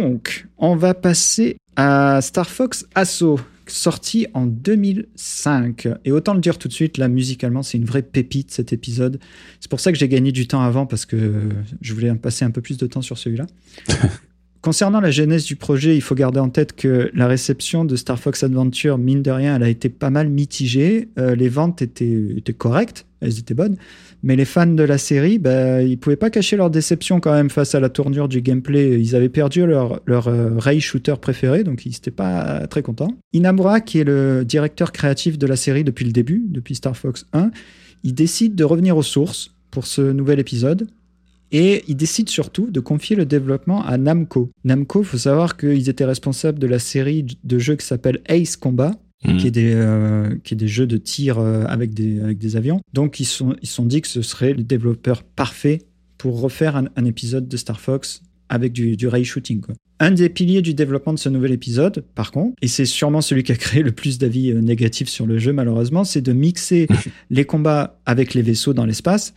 Donc, on va passer à Star Fox Assault, sorti en 2005. Et autant le dire tout de suite, là, musicalement, c'est une vraie pépite cet épisode. C'est pour ça que j'ai gagné du temps avant, parce que je voulais passer un peu plus de temps sur celui-là. Concernant la genèse du projet, il faut garder en tête que la réception de Star Fox Adventure, mine de rien, elle a été pas mal mitigée. Euh, les ventes étaient, correctes, elles étaient bonnes, mais les fans de la série, bah, ils pouvaient pas cacher leur déception quand même face à la tournure du gameplay. Ils avaient perdu leur, leur euh, ray shooter préféré, donc ils n'étaient pas très contents. Inamura, qui est le directeur créatif de la série depuis le début, depuis Star Fox 1, il décide de revenir aux sources pour ce nouvel épisode et ils décident surtout de confier le développement à Namco. Namco, il faut savoir qu'ils étaient responsables de la série de jeux qui s'appelle Ace Combat, mhm. qui, est des, euh, qui est des jeux de tir euh, avec, des, avec des avions. Donc ils se sont, ils sont dit que ce serait le développeur parfait pour refaire un, épisode de Star Fox avec du, du ray shooting. Un des piliers du développement de ce nouvel épisode, par contre, et c'est sûrement celui qui a créé le plus d'avis euh, négatifs sur le jeu malheureusement, c'est de mixer les combats avec les vaisseaux dans l'espace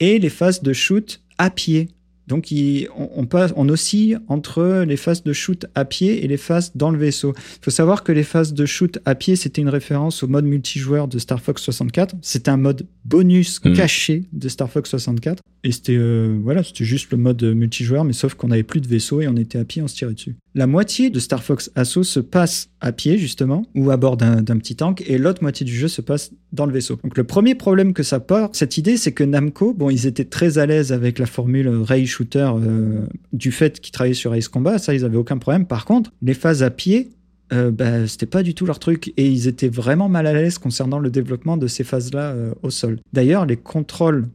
et les phases de shoot à pied. Donc on, passe, on oscille entre les phases de shoot à pied et les phases dans le vaisseau. Il faut savoir que les phases de shoot à pied, c'était une référence au mode multijoueur de Star Fox 64. C'était un mode bonus hmm. caché de Star Fox 64. Et c'était euh, voilà, juste le mode multijoueur, mais sauf qu'on n'avait plus de vaisseau et on était à pied, on se tirait dessus. La moitié de Star Fox Assault se passe à pied justement, ou à bord d'un petit tank, et l'autre moitié du jeu se passe dans le vaisseau. Donc le premier problème que ça porte, cette idée, c'est que Namco, bon, ils étaient très à l'aise avec la formule Ray Shooter euh, du fait qu'ils travaillaient sur Ace Combat, ça ils avaient aucun problème. Par contre, les phases à pied, euh, bah, c'était pas du tout leur truc et ils étaient vraiment mal à l'aise concernant le développement de ces phases-là euh, au sol. D'ailleurs, les contrôles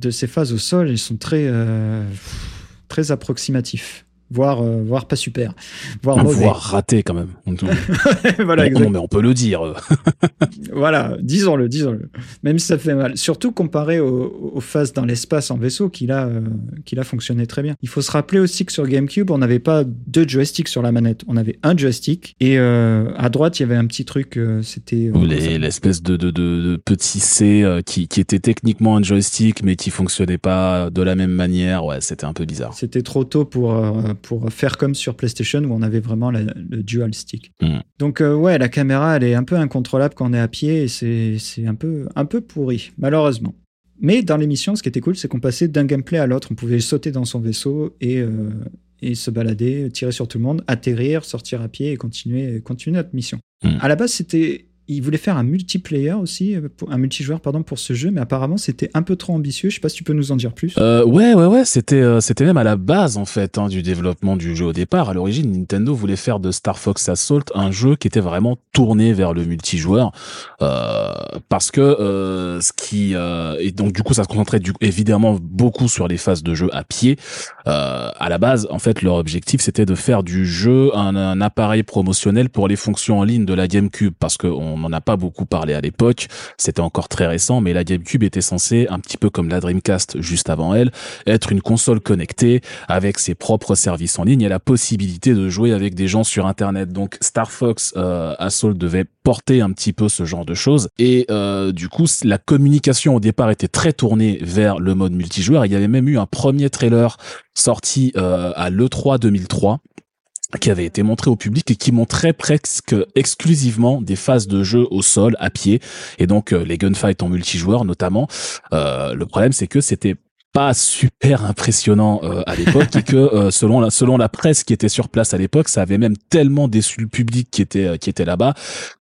de ces phases au sol, ils sont très, euh, très approximatifs voire, euh, voire pas super, voire mauvais. Voire raté quand même. voilà, non, mais on peut le dire. voilà, disons-le, disons-le. Même si ça fait mal. Surtout comparé aux, phases dans l'espace en vaisseau, qu'il a, euh, qu'il a fonctionné très bien. Il faut se rappeler aussi que sur GameCube, on n'avait pas deux joysticks sur la manette. On avait un joystick et euh, à droite, il y avait un petit truc, c'était... L'espèce de, de, de, petit C qui, qui était techniquement un joystick, mais qui fonctionnait pas de la même manière. Ouais, c'était un peu bizarre. C'était trop tôt pour pour faire comme sur PlayStation où on avait vraiment le dual stick. Mm. Donc euh, ouais, la caméra elle est un peu incontrôlable quand on est à pied et c'est un peu, un peu pourri, malheureusement. Mais dans l'émission, ce qui était cool, c'est qu'on passait d'un gameplay à l'autre. On pouvait sauter dans son vaisseau et, euh, et se balader, tirer sur tout le monde, atterrir, sortir à pied et continuer, continuer notre mission. Mm. À la base, c'était il voulait faire un multiplayer aussi, euh, un multijoueur pardon pour ce jeu, mais apparemment c'était un peu trop ambitieux. Je sais pas si tu peux nous en dire plus. Euh, ouais, ouais, ouais, c'était euh, c'était même à la base en fait hein, du développement du jeu au départ. À l'origine, Nintendo voulait faire de Star Fox Assault un jeu qui était vraiment tourné vers le multijoueur, euh, parce que euh, ce qui et donc du coup ça se concentrait évidemment beaucoup sur les phases de jeu à pied. à la base, en fait, leur objectif c'était de faire du jeu un, un, appareil promotionnel pour les fonctions en ligne de la GameCube, parce que on n'en a pas beaucoup parlé à l'époque, c'était encore très récent, mais la GameCube était censée, un petit peu comme la Dreamcast juste avant elle, être une console connectée avec ses propres services en ligne et la possibilité de jouer avec des gens sur Internet. Donc Star Fox euh, Assault devait porter un petit peu ce genre de choses et euh, du coup la communication au départ était très tournée vers le mode multijoueur. Il y avait même eu un premier trailer sorti euh, à l'E3 2003 qui avait été montré au public et qui montrait presque exclusivement des phases de jeu au sol, à pied, et donc euh, les gunfights en multijoueur notamment. Euh, le problème, c'est que c'était pas super impressionnant euh, à l'époque et que euh, selon la selon la presse qui était sur place à l'époque, ça avait même tellement déçu le public qui était euh, qui était là-bas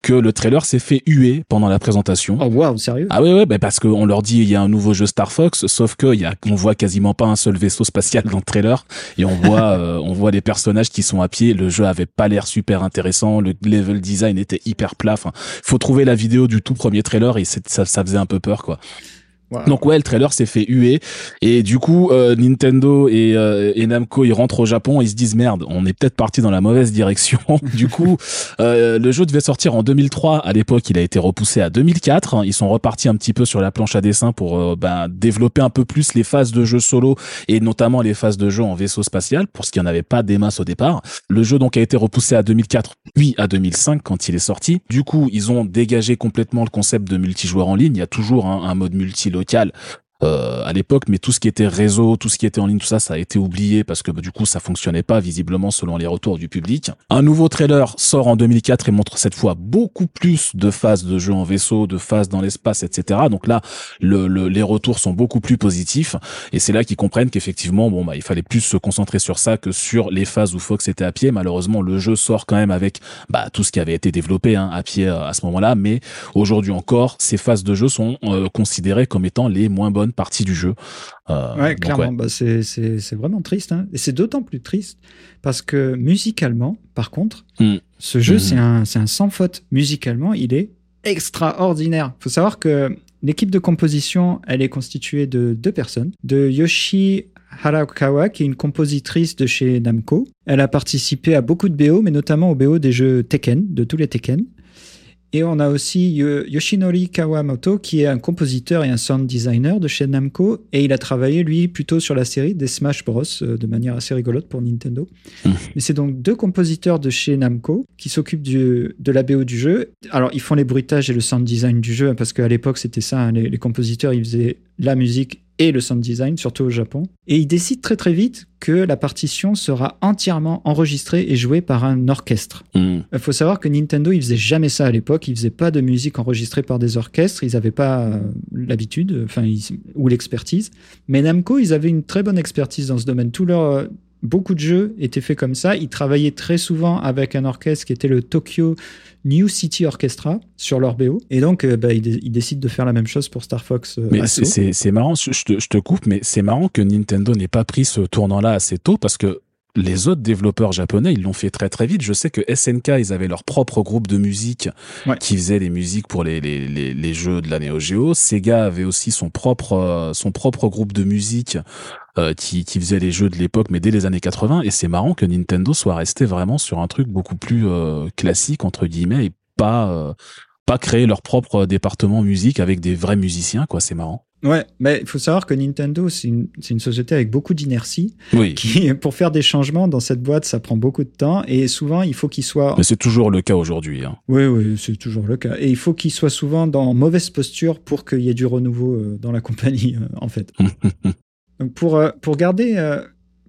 que le trailer s'est fait huer pendant la présentation. Oh wow, sérieux? Ah oui ouais, bah parce qu'on leur dit il y a un nouveau jeu Star Fox sauf que il y a on voit quasiment pas un seul vaisseau spatial dans le trailer et on voit on voit les personnages qui sont à pied, le jeu avait pas l'air super intéressant, le level design était hyper plat. Enfin, faut trouver la vidéo du tout premier trailer et ça ça faisait un peu peur quoi. Donc ouais, le trailer s'est fait huer et du coup euh, Nintendo et, euh, et, Namco ils rentrent au Japon, ils se disent merde, on est peut-être parti dans la mauvaise direction. du coup, euh, le jeu devait sortir en 2003. À l'époque, il a été repoussé à 2004. Ils sont repartis un petit peu sur la planche à dessin pour ben, développer un peu plus les phases de jeu solo et notamment les phases de jeu en vaisseau spatial pour ce qui en avait pas des masses au départ. Le jeu donc a été repoussé à 2004 puis à 2005 quand il est sorti. Du coup, ils ont dégagé complètement le concept de multijoueur en ligne. Il y a toujours un mode multi ሊሉ ይችላል። euh, à l'époque, mais tout ce qui était réseau, tout ce qui était en ligne, tout ça, ça a été oublié parce que bah, du coup, ça fonctionnait pas visiblement selon les retours du public. Un nouveau trailer sort en 2004 et montre cette fois beaucoup plus de phases de jeu en vaisseau, de phases dans l'espace, etc. Donc là, le, les retours sont beaucoup plus positifs et c'est là qu'ils comprennent qu'effectivement, bon, bah, il fallait plus se concentrer sur ça que sur les phases où Fox était à pied. Malheureusement, le jeu sort quand même avec bah, tout ce qui avait été développé hein, à pied euh, à ce moment-là, mais aujourd'hui encore, ces phases de jeu sont euh, considérées comme étant les moins bonnes partie du jeu. Euh, ouais, clairement, Bah, c'est vraiment triste. Hein. Et c'est d'autant plus triste parce que musicalement, par contre, mm. ce jeu, mm. c'est un, un sans faute. Musicalement, il est extraordinaire. Il faut savoir que l'équipe de composition, elle est constituée de deux personnes. De Yoshi Harakawa, qui est une compositrice de chez Namco. Elle a participé à beaucoup de BO, mais notamment au BO des jeux Tekken, de tous les Tekken. Et on a aussi Yoshinori Kawamoto, qui est un compositeur et un sound designer de chez Namco. Et il a travaillé, lui, plutôt sur la série des Smash Bros. Euh, de manière assez rigolote pour Nintendo. Mmh. Mais c'est donc deux compositeurs de chez Namco qui s'occupent de la BO du jeu. Alors, ils font les bruitages et le sound design du jeu, parce qu'à l'époque, c'était ça. Hein, les, les compositeurs, ils faisaient la musique et le sound design, surtout au Japon. Et il décide très très vite que la partition sera entièrement enregistrée et jouée par un orchestre. Hmm. Il faut savoir que Nintendo, ils faisaient jamais ça à l'époque. Ils faisaient pas de musique enregistrée par des orchestres. Ils n'avaient pas euh, l'habitude, enfin, ou l'expertise. Mais Namco, ils avaient une très bonne expertise dans ce domaine. Tout leur euh, beaucoup de jeux étaient faits comme ça. Ils travaillaient très souvent avec un orchestre qui était le Tokyo New City Orchestra sur leur BO. Et donc, euh, bah, ils, décident de faire la même chose pour Star Fox. Euh, mais c'est marrant, je te, je te, coupe, mais c'est marrant que Nintendo n'ait pas pris ce tournant-là assez tôt parce que les autres développeurs japonais, ils l'ont fait très très vite. Je sais que SNK, ils avaient leur propre groupe de musique qui faisait les musiques pour les, les, les, les, jeux de la Neo Geo. Sega avait aussi son propre euh, son propre groupe de musique euh, qui, qui faisait les jeux de l'époque, mais dès les années 80. Et c'est marrant que Nintendo soit resté vraiment sur un truc beaucoup plus euh, classique entre guillemets et pas pas créer leur propre département musique avec des vrais musiciens. Quoi, c'est marrant. Ouais, mais il faut savoir que Nintendo, c'est une, une, société avec beaucoup d'inertie. Oui. Qui, pour faire des changements dans cette boîte, ça prend beaucoup de temps. Et souvent, il faut qu'il soit. Mais c'est toujours le cas aujourd'hui. Hein. Oui, oui, c'est toujours le cas. Et il faut qu'il soit souvent dans mauvaise posture pour qu'il y ait du renouveau euh, dans la compagnie, euh, en fait. Pour, euh, pour garder.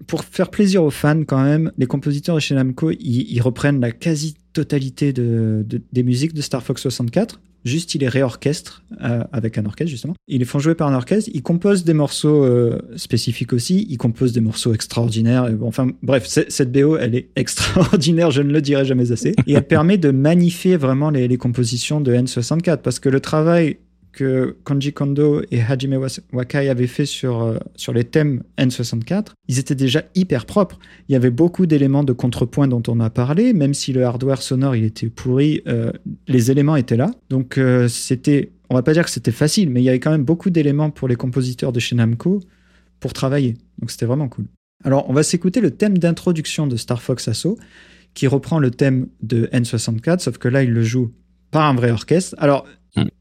pour faire plaisir aux fans, quand même, les compositeurs de chez Namco, ils, ils reprennent la quasi-totalité de, de, des musiques de Star Fox 64 Juste, il les réorchestre euh, avec un orchestre, justement. Ils les font jouer par un orchestre. Ils composent des morceaux euh, spécifiques aussi. Ils composent des morceaux extraordinaires. enfin, bref, cette BO, elle est extraordinaire. Je ne le dirai jamais assez. Et elle permet de magnifier vraiment les compositions de N64 parce que le travail que Konji Kondo et Hajime Wakai avaient fait sur, euh, sur les thèmes N64, ils étaient déjà hyper propres. Il y avait beaucoup d'éléments de contrepoint dont on a parlé, même si le hardware sonore il était pourri, euh, les éléments étaient là. Donc euh, c'était, on va pas dire que c'était facile, mais il y avait quand même beaucoup d'éléments pour les compositeurs de chez Namco pour travailler. Donc c'était vraiment cool. Alors on va s'écouter le thème d'introduction de Star Fox Assault, qui reprend le thème de N64, sauf que là il le joue par un vrai orchestre. Alors.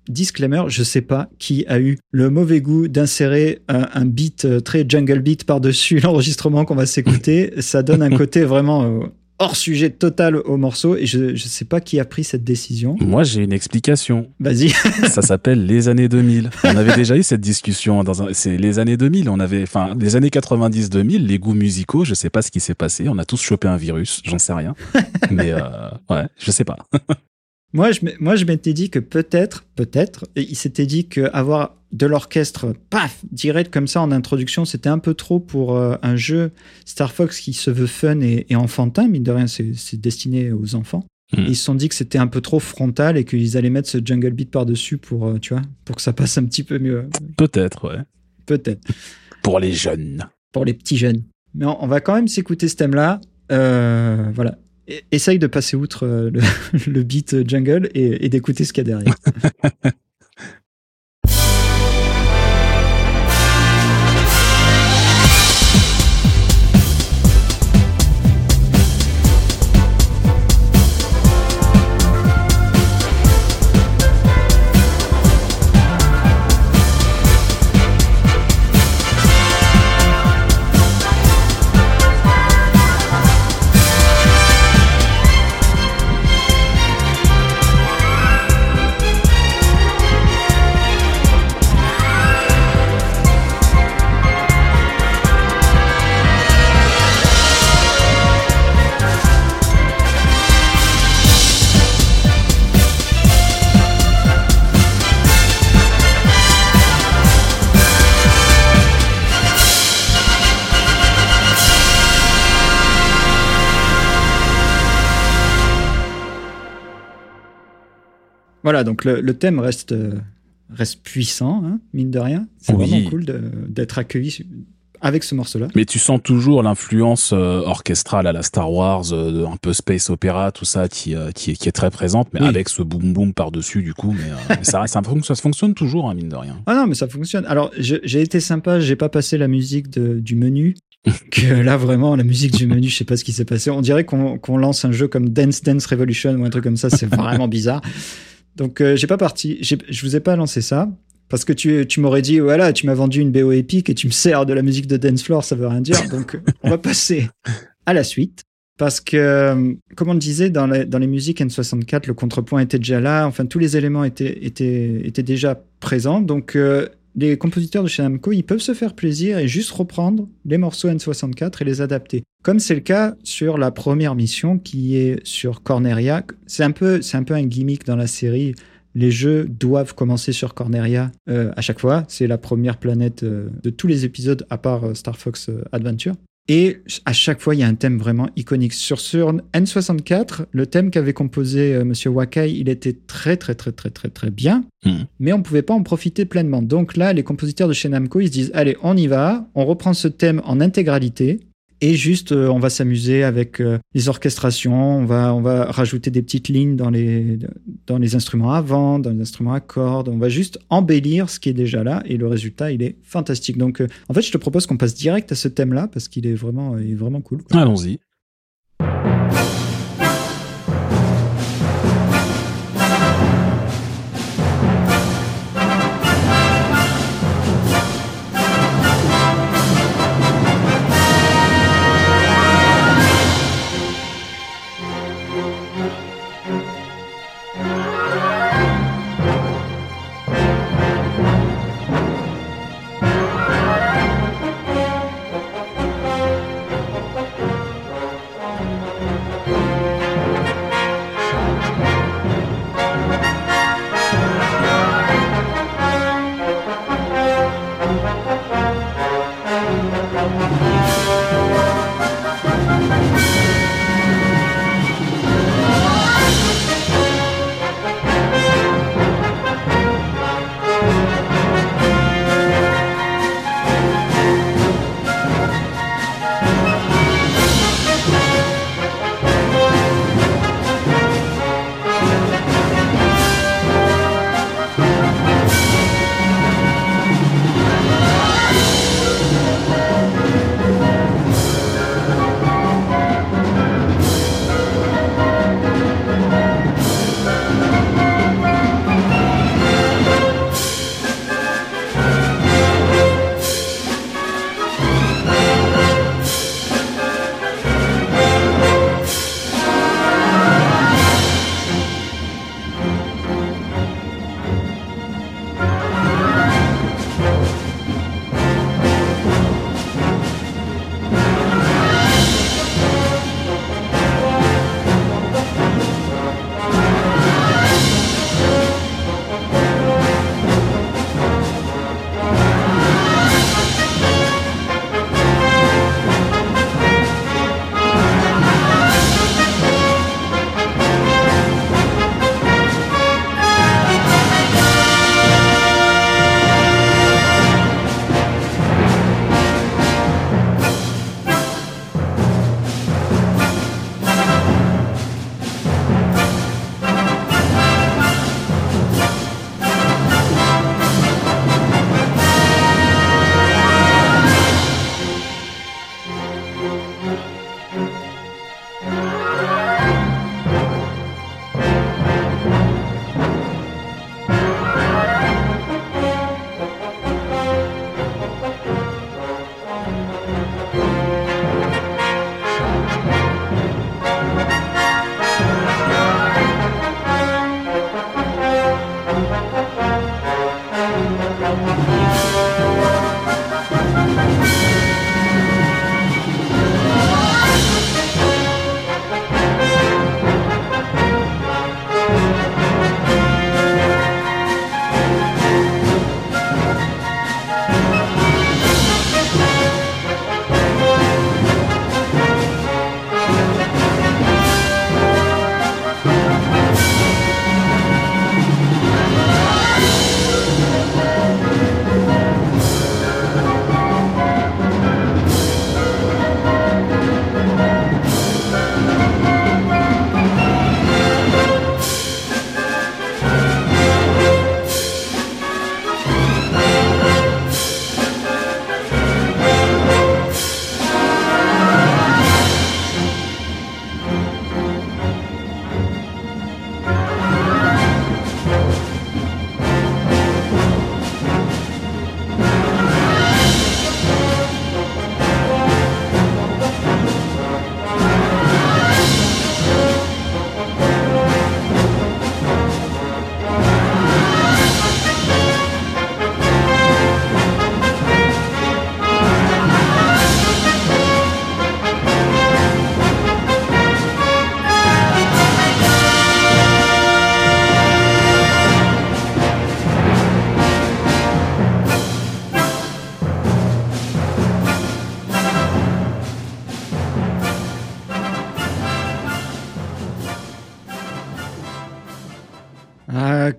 Disclaimer, je sais pas qui a eu le mauvais goût d'insérer un, beat euh, très jungle beat par-dessus l'enregistrement qu'on va s'écouter. Ça donne un côté vraiment euh, hors sujet total au morceau et je, je sais pas qui a pris cette décision. Moi, j'ai une explication. Vas-y. ça s'appelle les années 2000. On avait déjà eu cette discussion dans un, c'est les années 2000. On avait, enfin, les années 90-2000, les goûts musicaux, je sais pas ce qui s'est passé. On a tous chopé un virus, j'en sais rien. Mais, euh, ouais, je sais pas. Moi, je, moi, je m'étais dit que peut-être, peut-être, il s'était dit qu'avoir de l'orchestre, paf, direct comme ça en introduction, c'était un peu trop pour euh, un jeu Star Fox qui se veut fun et, enfantin, mine de rien, c'est destiné aux enfants. Hmm. Ils se sont dit que c'était un peu trop frontal et qu'ils allaient mettre ce jungle beat par-dessus pour, euh, tu vois, pour que ça passe un petit peu mieux. Peut-être, ouais. Peut-être. Pour les jeunes. Pour les petits jeunes. Mais on, va quand même s'écouter ce thème-là. Euh, voilà essaye de passer outre euh, le, beat jungle et, et d'écouter ce qu'il y a derrière. Voilà, donc le, thème reste, reste puissant, hein, mine de rien. C'est vraiment cool d'être accueilli avec ce morceau-là. Mais tu sens toujours l'influence euh, orchestrale à la Star Wars, euh, un peu space opéra, tout ça, qui, euh, qui, est, qui, est, très présente, mais avec ce boom boom par-dessus, du coup. Mais, ça, ça, ça, fonctionne toujours, hein, mine de rien. Ah non, mais ça fonctionne. Alors, j'ai été sympa, j'ai pas passé la musique de, du menu. que là vraiment la musique du menu je sais pas ce qui s'est passé on dirait qu'on lance un jeu comme Dance Dance Revolution ou un truc comme ça c'est vraiment bizarre donc j'ai pas parti je vous ai pas lancé ça parce que tu, tu m'aurais dit, voilà, tu m'as vendu une BO épique et tu me sers de la musique de Dance Floor, ça veut rien dire. Donc, on va passer à la suite. Parce que, comme on le disait, dans les, dans les musiques N64, le contrepoint était déjà là. Enfin, tous les éléments étaient, étaient, étaient déjà présents. Donc, euh, les compositeurs de chez Namco, ils peuvent se faire plaisir et juste reprendre les morceaux N64 et les adapter. Comme c'est le cas sur la première mission qui est sur Corneria. C'est un peu, un peu un gimmick dans la série les jeux doivent commencer sur Corneria euh, à chaque fois. C'est la première planète euh, de tous les épisodes à part euh, Star Fox Adventure. Et à chaque fois, il y a un thème vraiment iconique. Sur, sur N64, le thème qu'avait composé Monsieur Wakai, il était très, très, très, très, très, très bien. Hmm. Mais on ne pouvait pas en profiter pleinement. Donc là, les compositeurs de chez Namco, ils se disent, allez, on y va, on reprend ce thème en intégralité et juste euh, on va s'amuser avec euh, les orchestrations, on va on va rajouter des petites lignes dans les dans les instruments à vent, dans les instruments à cordes, on va juste embellir ce qui est déjà là et le résultat il est fantastique. Donc euh, en fait, je te propose qu'on passe direct à ce thème-là parce qu'il est vraiment il est vraiment cool. Allons-y.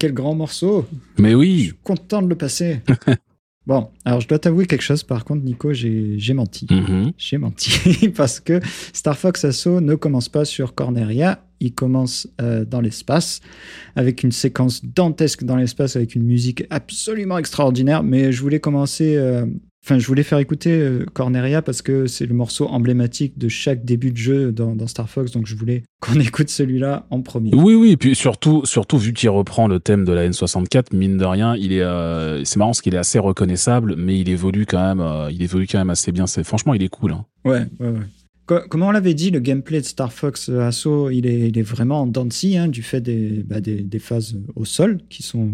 Quel grand morceau Mais Je oui. suis content de le passer. bon, alors je dois t'avouer quelque chose, par contre, Nico, j'ai menti. J'ai menti parce que Star Fox Assault ne commence pas sur Corneria, il commence euh, dans l'espace avec une séquence dantesque dans l'espace avec une musique absolument extraordinaire. Mais je voulais commencer, euh, enfin, je voulais faire écouter euh, Corneria parce que c'est le morceau emblématique de chaque début de jeu dans, dans Star Fox, donc je voulais qu'on écoute celui-là en premier. Oui, oui, et puis surtout, surtout vu qu'il reprend le thème de la N64, mine de rien, il est, euh, c'est marrant parce qu'il est assez reconnaissable, mais il évolue quand même, euh, il évolue quand même assez bien. C'est, franchement, il est cool. Hein. Ouais, ouais, ouais. Co- Comme on l'avait dit, le gameplay de Star Fox Assault, il est, il est vraiment en dents hein, du fait des, bah, des, des phases au sol, qui sont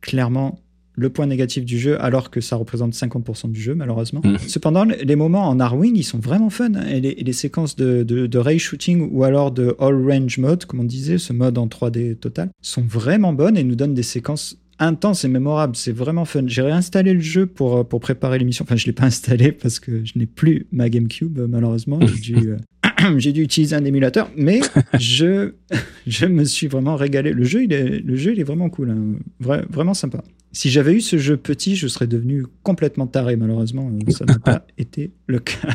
clairement le point négatif du jeu, alors que ça représente 50% du jeu, malheureusement. Mm. Cependant, les moments en Arwing, ils sont vraiment fun. hein, et, les, et les séquences de, de, de ray shooting ou alors de all range mode, comme on disait, ce mode en 3D total, sont vraiment bonnes et nous donnent des séquences intenses et mémorables. C'est vraiment fun. J'ai réinstallé le jeu pour, euh, pour préparer l'émission. Enfin, je l'ai pas installé parce que je n'ai plus ma GameCube, malheureusement. J'ai dû, euh, j'ai dû utiliser un émulateur, mais je, je me suis vraiment régalé. Le jeu, il est, le jeu, il est vraiment cool. hein. Vra- vraiment sympa. Si j'avais eu ce jeu petit, je serais devenu complètement taré. Malheureusement, euh, ça n'a pas été le cas.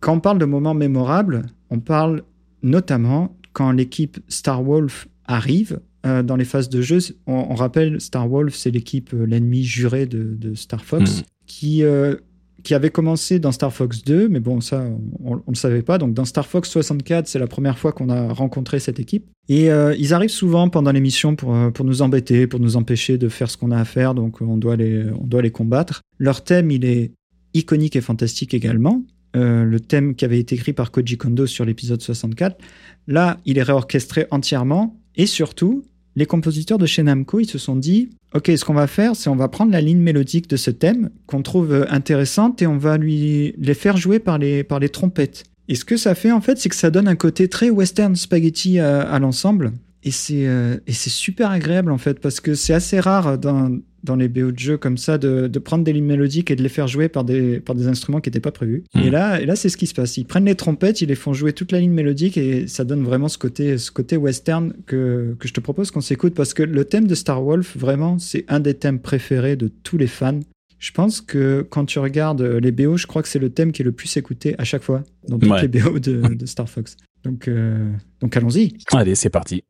Quand on parle de moments mémorables, on parle notamment quand l'équipe Star Wolf arrive euh, dans les phases de jeu. On, on rappelle, Star Wolf, c'est l'équipe, euh, l'ennemi juré de, de Star Fox, Mhm. qui, euh, qui avait commencé dans Star Fox 2, mais bon, ça, on ne le savait pas. Donc, dans Star Fox 64, c'est la première fois qu'on a rencontré cette équipe. Et euh, ils arrivent souvent pendant l'émission pour, euh, pour nous embêter, pour nous empêcher de faire ce qu'on a à faire, donc on doit les, on doit les combattre. Leur thème, il est iconique et fantastique également. Euh, le thème qui avait été écrit par Koji Kondo sur l'épisode 64. Là, il est réorchestré entièrement. Et surtout, les compositeurs de chez Namco, ils se sont dit, OK, ce qu'on va faire, c'est on va prendre la ligne mélodique de ce thème qu'on trouve euh, intéressante et on va lui les faire jouer par les, par les trompettes. Et ce que ça fait, en fait, c'est que ça donne un côté très western spaghetti à, à l'ensemble. Et c'est euh, et c'est super agréable, en fait, parce que c'est assez rare dans, dans les BO de jeu comme ça de, de prendre des lignes mélodiques et de les faire jouer par des, par des instruments qui n'étaient pas prévus. Mhm. Et là, et là c'est ce qui se passe. Ils prennent les trompettes, ils les font jouer toute la ligne mélodique et ça donne vraiment ce côté, ce côté western que, que je te propose qu'on s'écoute parce que le thème de Star Wolf, vraiment, c'est un des thèmes préférés de tous les fans. Je pense que quand tu regardes les BO, je crois que c'est le thème qui est le plus écouté à chaque fois dans toutes Ouais. les BO de, de Star Fox. Donc, euh, donc allons-y. Allez, c'est parti.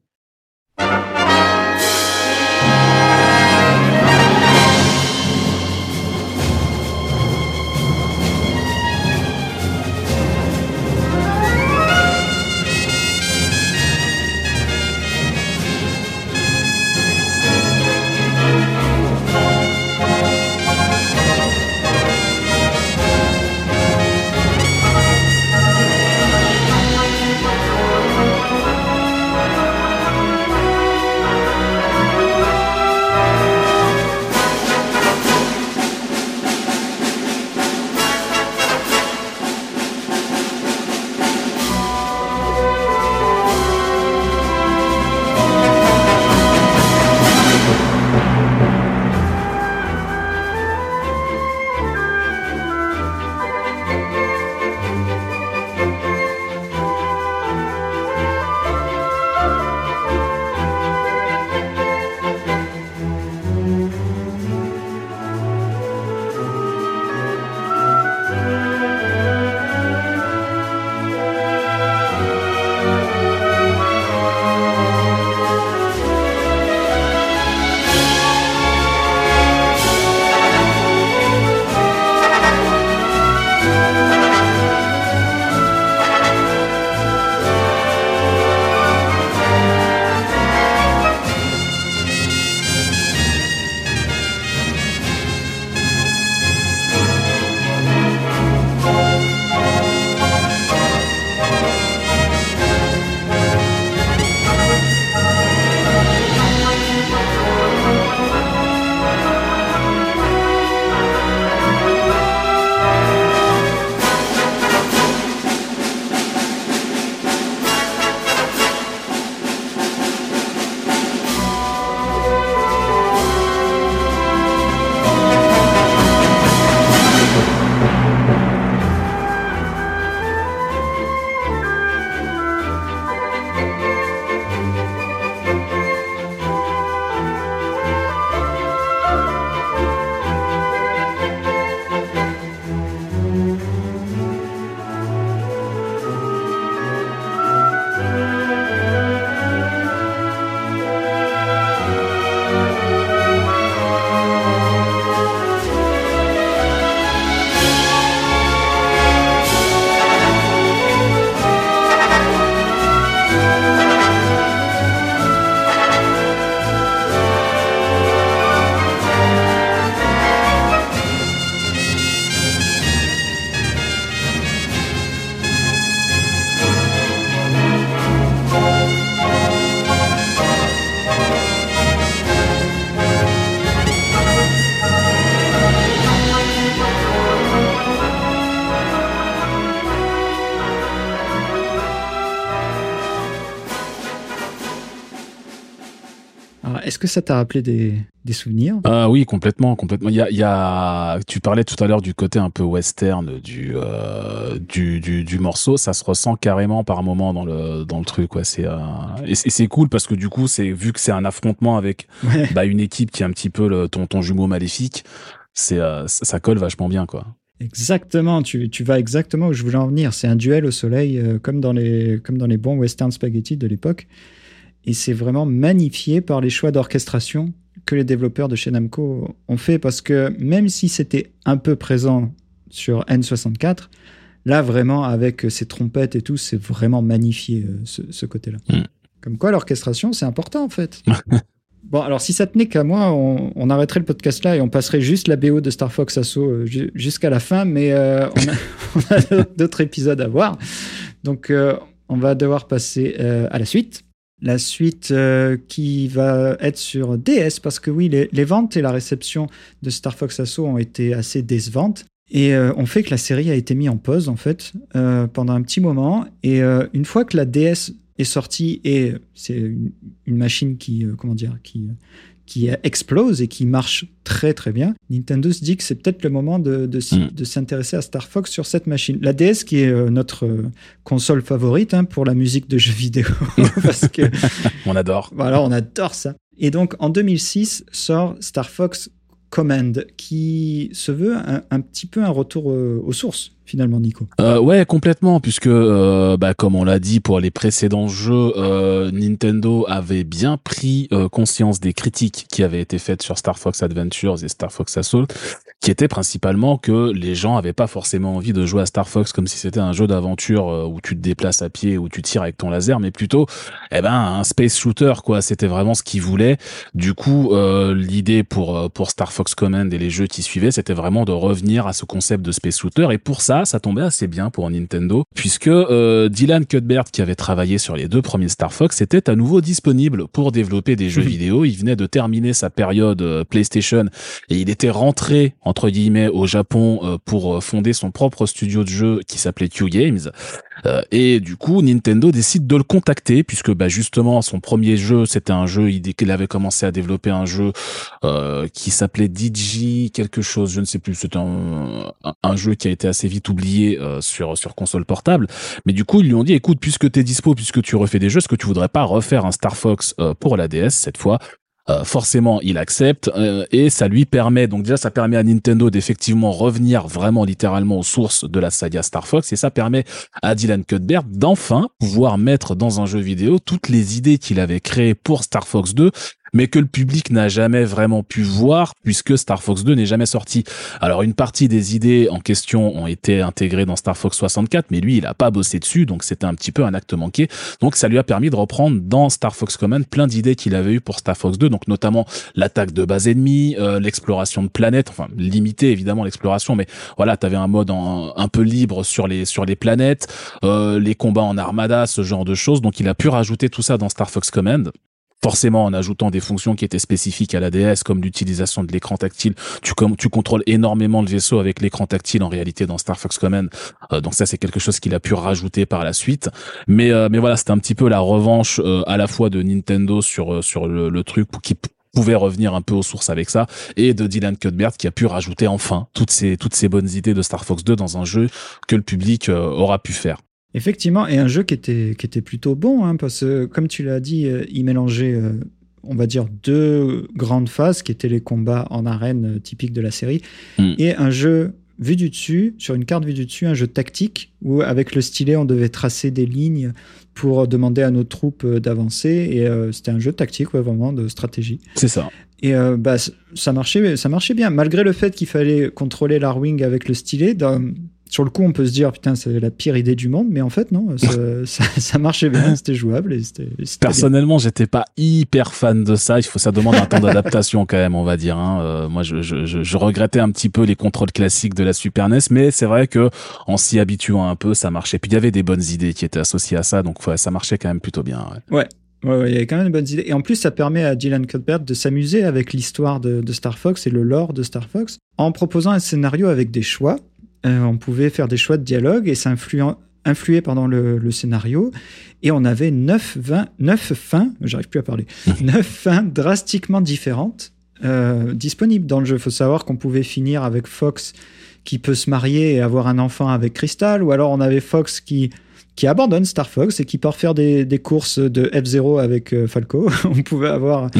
thank you. Est-ce que ça t'a rappelé des, des souvenirs? Ah oui, complètement, complètement. Il y a, il y a, tu parlais tout à l'heure du côté un peu western du, euh, du, du, du, morceau. Ça se ressent carrément par moment dans le, dans le truc. Ouais. C'est, euh, et c'est cool parce que du coup, c'est vu que c'est un affrontement avec bah, une équipe qui est un petit peu le, ton, ton jumeau maléfique, c'est, euh, ça colle vachement bien, quoi. Exactement, tu, tu, vas exactement où je voulais en venir. C'est un duel au soleil, euh, comme, dans les, comme dans les bons western spaghetti de l'époque. Et c'est vraiment magnifié par les choix d'orchestration que les développeurs de chez Namco ont fait parce que même si c'était un peu présent sur N64, là vraiment avec ces trompettes et tout, c'est vraiment magnifié euh, ce, côté-là. Hmm. Comme quoi l'orchestration, c'est important en fait. bon, alors si ça tenait qu'à moi, on, arrêterait le podcast là et on passerait juste la BO de Star Fox Assault euh, jusqu'à la fin, mais euh, on a, d'autres épisodes à voir. Donc on va devoir passer à la suite la suite euh, qui va être sur DS, parce que oui, les, ventes et la réception de Star Fox Assault ont été assez décevantes. Et euh, on fait que la série a été mise en pause, en fait, euh, pendant un petit moment. Et une fois que la DS est sortie, et c'est une, une, machine qui, comment dire, qui, qui explose et qui marche très très bien. Nintendo se dit que c'est peut-être le moment de, de, mm. s'intéresser à Star Fox sur cette machine. La DS qui est euh, notre euh, console favorite hein, pour la musique de jeux vidéo. parce que, on adore. Voilà, on adore ça. Et donc en 2006 sort Star Fox Command qui se veut un, petit peu un retour euh, aux sources finalement, Nico? Euh, ouais, complètement, puisque euh, bah, comme on l'a dit pour les précédents jeux, euh, Nintendo avait bien pris euh, conscience des critiques qui avaient été faites sur Star Fox Adventures et Star Fox Assault, qui étaient principalement que les gens avaient pas forcément envie de jouer à Star Fox comme si c'était un jeu d'aventure où tu te déplaces à pied, où tu tires avec ton laser, mais plutôt, eh ben, un space shooter, quoi. C'était vraiment ce qu'ils voulaient. Du coup, l'idée pour pour Star Fox Command et les jeux qui suivaient, c'était vraiment de revenir à ce concept de space shooter. Et pour ça, ça, tombait assez bien pour Nintendo, puisque euh, Dylan Cuthbert, qui avait travaillé sur les deux premiers Star Fox, était à nouveau disponible pour développer des jeux vidéo. Il venait de terminer sa période euh, PlayStation et il était rentré entre guillemets au Japon euh, pour fonder son propre studio de jeux qui s'appelait Q Games. Et du coup, Nintendo décide de le contacter puisque bah, justement son premier jeu, c'était un jeu, il, avait commencé à développer un jeu euh, qui s'appelait DJ quelque chose, je ne sais plus, c'était un, un, jeu qui a été assez vite oublié euh, sur sur console portable. Mais du coup, ils lui ont dit, écoute, puisque t'es dispo, puisque tu refais des jeux, est-ce que tu voudrais pas refaire un Star Fox pour la DS cette fois? Euh, forcément il accepte euh, et ça lui permet donc déjà ça permet à Nintendo d'effectivement revenir vraiment littéralement aux sources de la saga Star Fox et ça permet à Dylan Cuthbert d'enfin pouvoir mettre dans un jeu vidéo toutes les idées qu'il avait créées pour Star Fox 2 mais que le public n'a jamais vraiment pu voir puisque Star Fox 2 n'est jamais sorti. Alors une partie des idées en question ont été intégrées dans Star Fox 64, mais lui il a pas bossé dessus, donc c'était un petit peu un acte manqué. Donc ça lui a permis de reprendre dans Star Fox Command plein d'idées qu'il avait eues pour Star Fox 2, donc notamment l'attaque de base ennemie, euh, l'exploration de planètes, enfin limité évidemment l'exploration, mais voilà, t'avais un mode un peu libre sur les sur les planètes, euh, les combats en armada, ce genre de choses. Donc il a pu rajouter tout ça dans Star Fox Command forcément en ajoutant des fonctions qui étaient spécifiques à la DS comme l'utilisation de l'écran tactile. Tu tu contrôles énormément le vaisseau avec l'écran tactile en réalité dans Star Fox Command. Euh, donc ça c'est quelque chose qu'il a pu rajouter par la suite. Mais euh, mais voilà c'était un petit peu la revanche euh, à la fois de Nintendo sur sur le, le truc qui pouvait revenir un peu aux sources avec ça et de Dylan Cuthbert qui a pu rajouter enfin toutes ces toutes ces bonnes idées de Star Fox 2 dans un jeu que le public aura pu faire Effectivement, et un jeu qui était, qui était plutôt bon, hein, parce que comme tu l'as dit, euh, il mélangeait, euh, on va dire, deux grandes phases, qui étaient les combats en arène euh, typiques de la série, mm. et un jeu vu du dessus, sur une carte vue du dessus, un jeu tactique, où avec le stylet, on devait tracer des lignes pour demander à nos troupes d'avancer, et c'était un jeu tactique, ouais, vraiment, de stratégie. C'est ça. Et bah, ça, marchait, ça marchait bien, malgré le fait qu'il fallait contrôler l'Arwing avec le stylet. Dans, sur le coup, on peut se dire, putain, c'est la pire idée du monde, mais en fait, non, ça, marchait bien, c'était jouable. Et Personnellement, j'étais pas hyper fan de ça. Il faut, ça demande un temps d'adaptation quand même, on va dire. Hein. Euh, moi, je, je, je, regrettais un petit peu les contrôles classiques de la Super NES, mais c'est vrai que en s'y habituant un peu, ça marchait. Puis il y avait des bonnes idées qui étaient associées à ça, donc ça marchait quand même plutôt bien. Ouais. ouais. il y avait quand même des bonnes idées. Et en plus, ça permet à Dylan Cuthbert de s'amuser avec l'histoire de, de, Star Fox et le lore de Star Fox en proposant un scénario avec des choix euh, on pouvait faire des choix de dialogue et ça influé pendant le, scénario. Et on avait neuf, 20, neuf fins, j'arrive plus à parler, neuf fins drastiquement différentes euh, disponibles dans le jeu. Il faut savoir qu'on pouvait finir avec Fox qui peut se marier et avoir un enfant avec Crystal, ou alors on avait Fox qui qui abandonne Star Fox et qui part faire des, courses de F0 avec euh, Falco. On pouvait avoir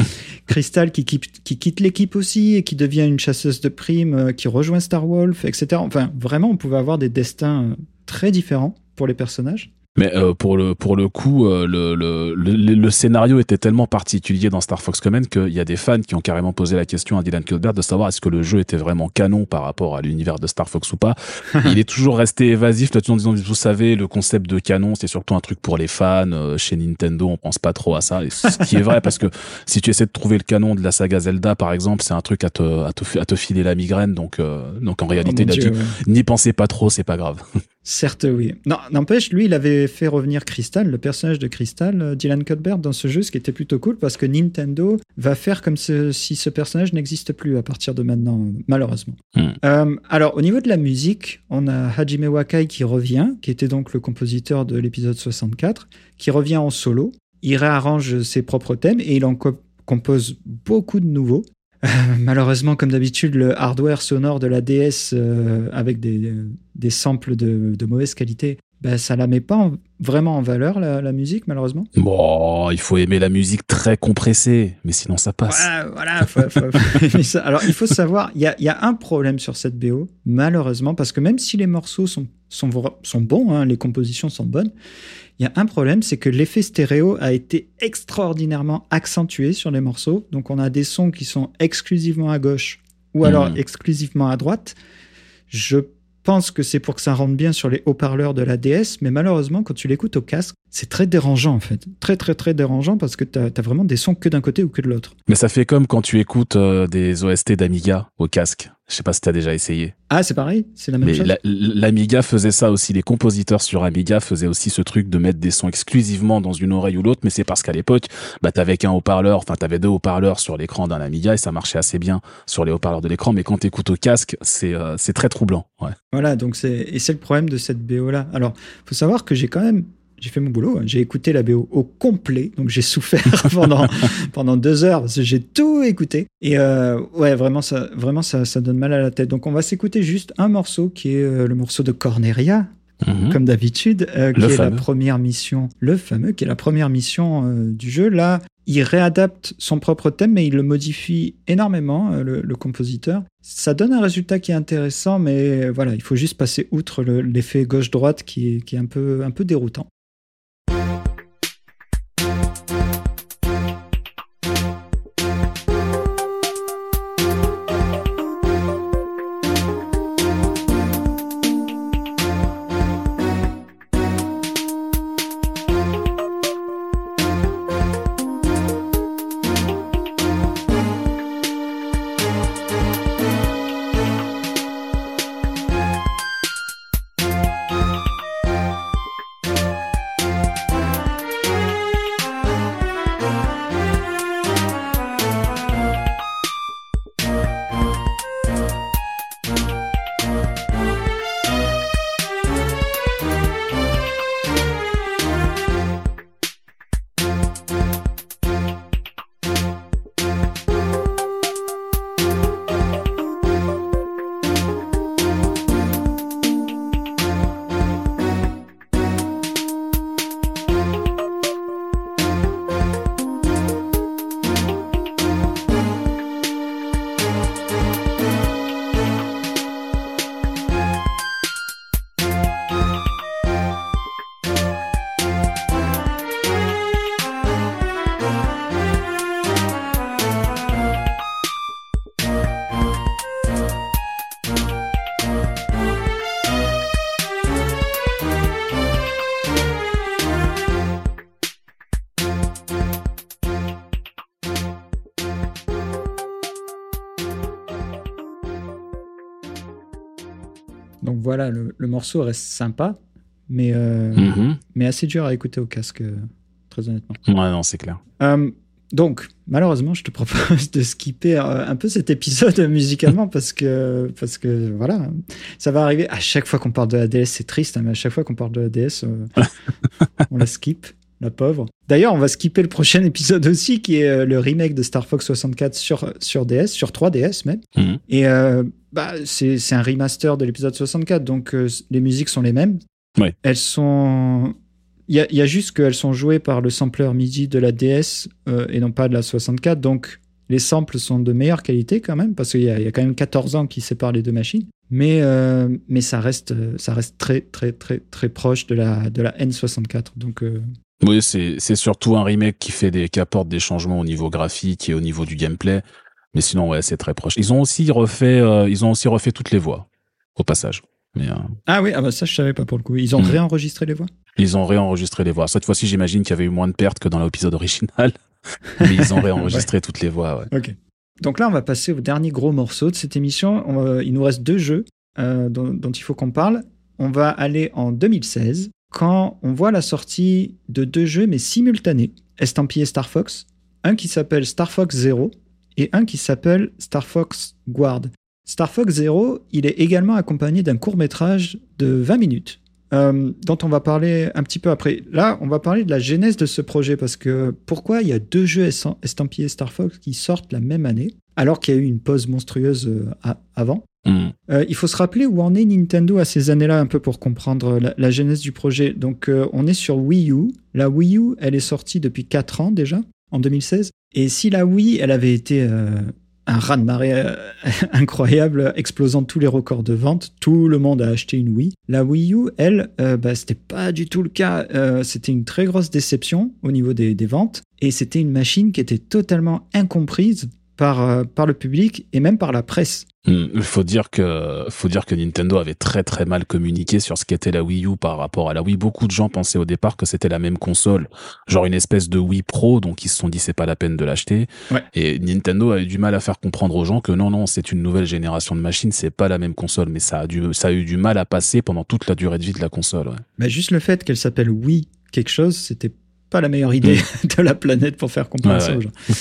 Crystal qui, qui, quitte l'équipe aussi et qui devient une chasseuse de primes, euh, qui rejoint Star Wolf, etc. Enfin, vraiment, on pouvait avoir des destins euh, très différents pour les personnages. Mais euh, pour le pour le coup, euh, le, le, le, scénario était tellement particulier dans Star Fox Command qu'il y a des fans qui ont carrément posé la question à Dylan Cuthbert de savoir est-ce que le jeu était vraiment canon par rapport à l'univers de Star Fox ou pas. Il est toujours resté évasif là-dessus en disant vous savez le concept de canon c'est surtout un truc pour les fans. Euh, chez Nintendo on pense pas trop à ça. Et ce qui est vrai parce que si tu essaies de trouver le canon de la saga Zelda par exemple c'est un truc à te à te, à te filer la migraine donc donc en réalité oh n'y pensez pas trop c'est pas grave. Certes, oui. Non, n'empêche, lui, il avait fait revenir Crystal, le personnage de Crystal, euh, Dylan Cuthbert, dans ce jeu, ce qui était plutôt cool parce que Nintendo va faire comme si ce personnage n'existe plus à partir de maintenant, malheureusement. Hmm. Euh, alors, au niveau de la musique, on a Hajime Wakai qui revient, qui était donc le compositeur de l'épisode 64, qui revient en solo. Il réarrange ses propres thèmes et il en compose beaucoup de nouveaux. Euh, malheureusement, comme d'habitude, le hardware sonore de la DS euh, avec des, des samples de, de, mauvaise qualité, ben, ça la met pas vraiment en valeur, la, musique, malheureusement. Bon, il faut aimer la musique très compressée, mais sinon ça passe. Voilà, Alors, il faut savoir, il y a, y a, un problème sur cette BO, malheureusement, parce que même si les morceaux sont, sont, sont bons, hein, les compositions sont bonnes, il y a un problème, c'est que l'effet stéréo a été extraordinairement accentué sur les morceaux. Donc on a des sons qui sont exclusivement à gauche ou alors hmm. exclusivement à droite. Je pense que c'est pour que ça rentre bien sur les haut-parleurs de la DS, mais malheureusement, quand tu l'écoutes au casque, c'est très dérangeant en fait. Très très très dérangeant parce que tu as, vraiment des sons que d'un côté ou que de l'autre. Mais ça fait comme quand tu écoutes euh, des OST d'Amiga au casque. Je sais pas si tu as déjà essayé. Ah, c'est pareil, c'est la même chose. L'Amiga faisait ça aussi, les compositeurs sur Amiga faisaient aussi ce truc de mettre des sons exclusivement dans une oreille ou l'autre, mais c'est parce qu'à l'époque, bah t'avais qu'un haut-parleur, enfin t'avais deux haut-parleurs sur l'écran d'un Amiga et ça marchait assez bien sur les haut-parleurs de l'écran, mais quand t'écoutes au casque, c'est euh, c'est très troublant. Ouais. Voilà, donc c'est et c'est le problème de cette BO là. Alors, faut savoir que j'ai quand même j'ai fait mon boulot. Hein. J'ai écouté la BO au complet, donc j'ai souffert pendant pendant deux heures parce que j'ai tout écouté. Et euh, ouais, vraiment ça, vraiment ça, ça donne mal à la tête. Donc on va s'écouter juste un morceau qui est euh, le morceau de Corneria. Mhm. Comme d'habitude, euh, qui est la première mission, le fameux, qui est la première mission du jeu. Là, il réadapte son propre thème, mais il le modifie énormément, le, compositeur. Ça donne un résultat qui est intéressant, mais voilà, il faut juste passer outre l'effet gauche-droite qui est, qui est un, peu, un peu déroutant. Morceau reste sympa, mais, euh, mhm. mais assez dur à écouter au casque, euh, très honnêtement. Ouais, non, c'est clair. Euh, donc, malheureusement, je te propose de skipper un peu cet épisode musicalement parce que, parce que voilà, ça va arriver à chaque fois qu'on parle de la DS. C'est triste, hein, mais à chaque fois qu'on parle de la DS, euh, on la skip, la pauvre. D'ailleurs, on va skipper le prochain épisode aussi qui est euh, le remake de Star Fox 64 sur, sur DS, sur 3DS même. Mhm. Et bah, c'est un remaster de l'épisode 64, donc les musiques sont les mêmes. Ouais. Elles sont il y a, y a, juste qu'elles sont jouées par le sampler MIDI de la DS euh, et non pas de la 64. Donc, les samples sont de meilleure qualité quand même, parce qu'il y, y, a quand même 14 ans qui séparent les deux machines. Mais, euh, mais ça, reste, ça reste très, très, très, très proche de la, de la N64. Donc. Euh... Oui, c'est surtout un remake qui, fait des, qui apporte des changements au niveau graphique et au niveau du gameplay. Mais sinon, ouais, c'est très proche. Ils ont aussi refait, euh, ils ont aussi refait toutes les voix, au passage. Mais, euh... Ah oui, ah bah ça je savais pas pour le coup. Ils ont Mhm. réenregistré les voix? Ils ont réenregistré les voix. Cette fois-ci, j'imagine qu'il y avait eu moins de pertes que dans l'épisode original. Mais ils ont réenregistré toutes les voix, ouais. Ok. Donc là, on va passer au dernier gros morceau de cette émission. On va- il nous reste deux jeux euh, dont, dont il faut qu'on parle. On va aller en 2016, quand on voit la sortie de deux jeux, mais simultanés, estampillés Star Fox. Un qui s'appelle Star Fox Zero et un qui s'appelle Star Fox Guard. Star Fox Zero, il est également accompagné d'un court métrage de 20 minutes. euh, dont on va parler un petit peu après. Là, on va parler de la genèse de ce projet parce que pourquoi il y a deux jeux estam- estampillés Star Fox qui sortent la même année alors qu'il y a eu une pause monstrueuse euh, avant? Euh, il faut se rappeler où en est Nintendo à ces années-là un peu pour comprendre la, genèse du projet. Donc euh, on est sur Wii U. La Wii U, elle est sortie depuis 4 ans déjà, en 2016. Et si la Wii, elle avait été euh, un raz-de-marée incroyable, explosant tous les records de vente, tout le monde a acheté une Wii. La Wii U, elle, bah, c'était pas du tout le cas. C'était une très grosse déception au niveau des ventes. Et c'était une machine qui était totalement incomprise par, euh, par le public et même par la presse. Hmm. Il faut dire que, faut dire que Nintendo avait très très mal communiqué sur ce qu'était la Wii U par rapport à la Wii. Beaucoup de gens pensaient au départ que c'était la même console, genre une espèce de Wii Pro, donc ils se sont dit c'est pas la peine de l'acheter. Ouais. Et Nintendo a eu du mal à faire comprendre aux gens que non non, c'est une nouvelle génération de machines, c'est pas la même console, mais ça a dû, ça a eu du mal à passer pendant toute la durée de vie de la console. ouais. Bah, juste le fait qu'elle s'appelle Wii quelque chose, c'était pas la meilleure idée de la planète pour faire comprendre Ouais, ça ouais. aux gens.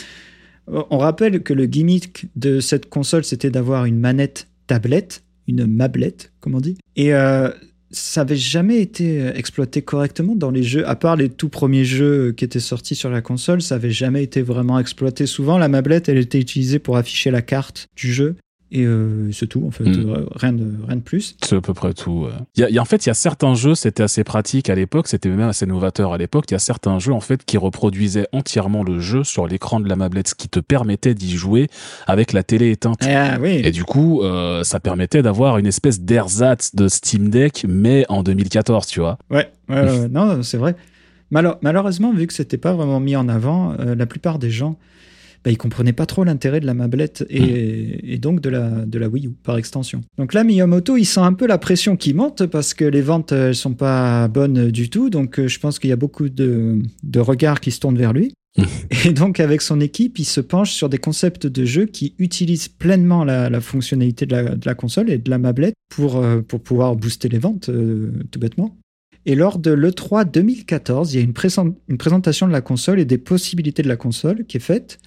On rappelle que le gimmick de cette console, c'était d'avoir une manette tablette, une mablette, comme on dit. Et euh, ça avait jamais été euh, exploité correctement dans les jeux, à part les tout premiers jeux qui étaient sortis sur la console, ça avait jamais été vraiment exploité. Souvent, la mablette, elle était utilisée pour afficher la carte du jeu. Et euh, c'est tout, en fait, Mm. Euh, rien, de, rien de plus. C'est à peu près tout. ouais. Il y a, il y a- en fait, il y a certains jeux, c'était assez pratique à l'époque, c'était même assez novateur à l'époque. Il y a certains jeux en fait qui reproduisaient entièrement le jeu sur l'écran de la mablette, ce qui te permettait d'y jouer avec la télé éteinte. Ah oui, Et du coup, euh, ça permettait d'avoir une espèce d'ersatz de Steam Deck, mais en 2014, tu vois. Ouais, ouais, ouais, ouais. non, c'est vrai. Malheureusement, vu que c'était pas vraiment mis en avant, euh, la plupart des gens, bah, ils comprenaient pas trop l'intérêt de la mablette et, et donc de la, de la Wii U par extension. Donc là, Miyamoto, il sent un peu la pression qui monte parce que les ventes, euh, elles sont pas bonnes du tout. Donc euh, je pense qu'il y a beaucoup de, de regards qui se tournent vers lui. Et donc, avec son équipe, il se penche sur des concepts de jeu qui utilisent pleinement la, la fonctionnalité de la, de la console et de la mablette pour, euh, pour pouvoir booster les ventes, euh, tout bêtement. Et lors de l'E3 2014, il y a une, présent- une présentation de la console et des possibilités de la console qui est faite,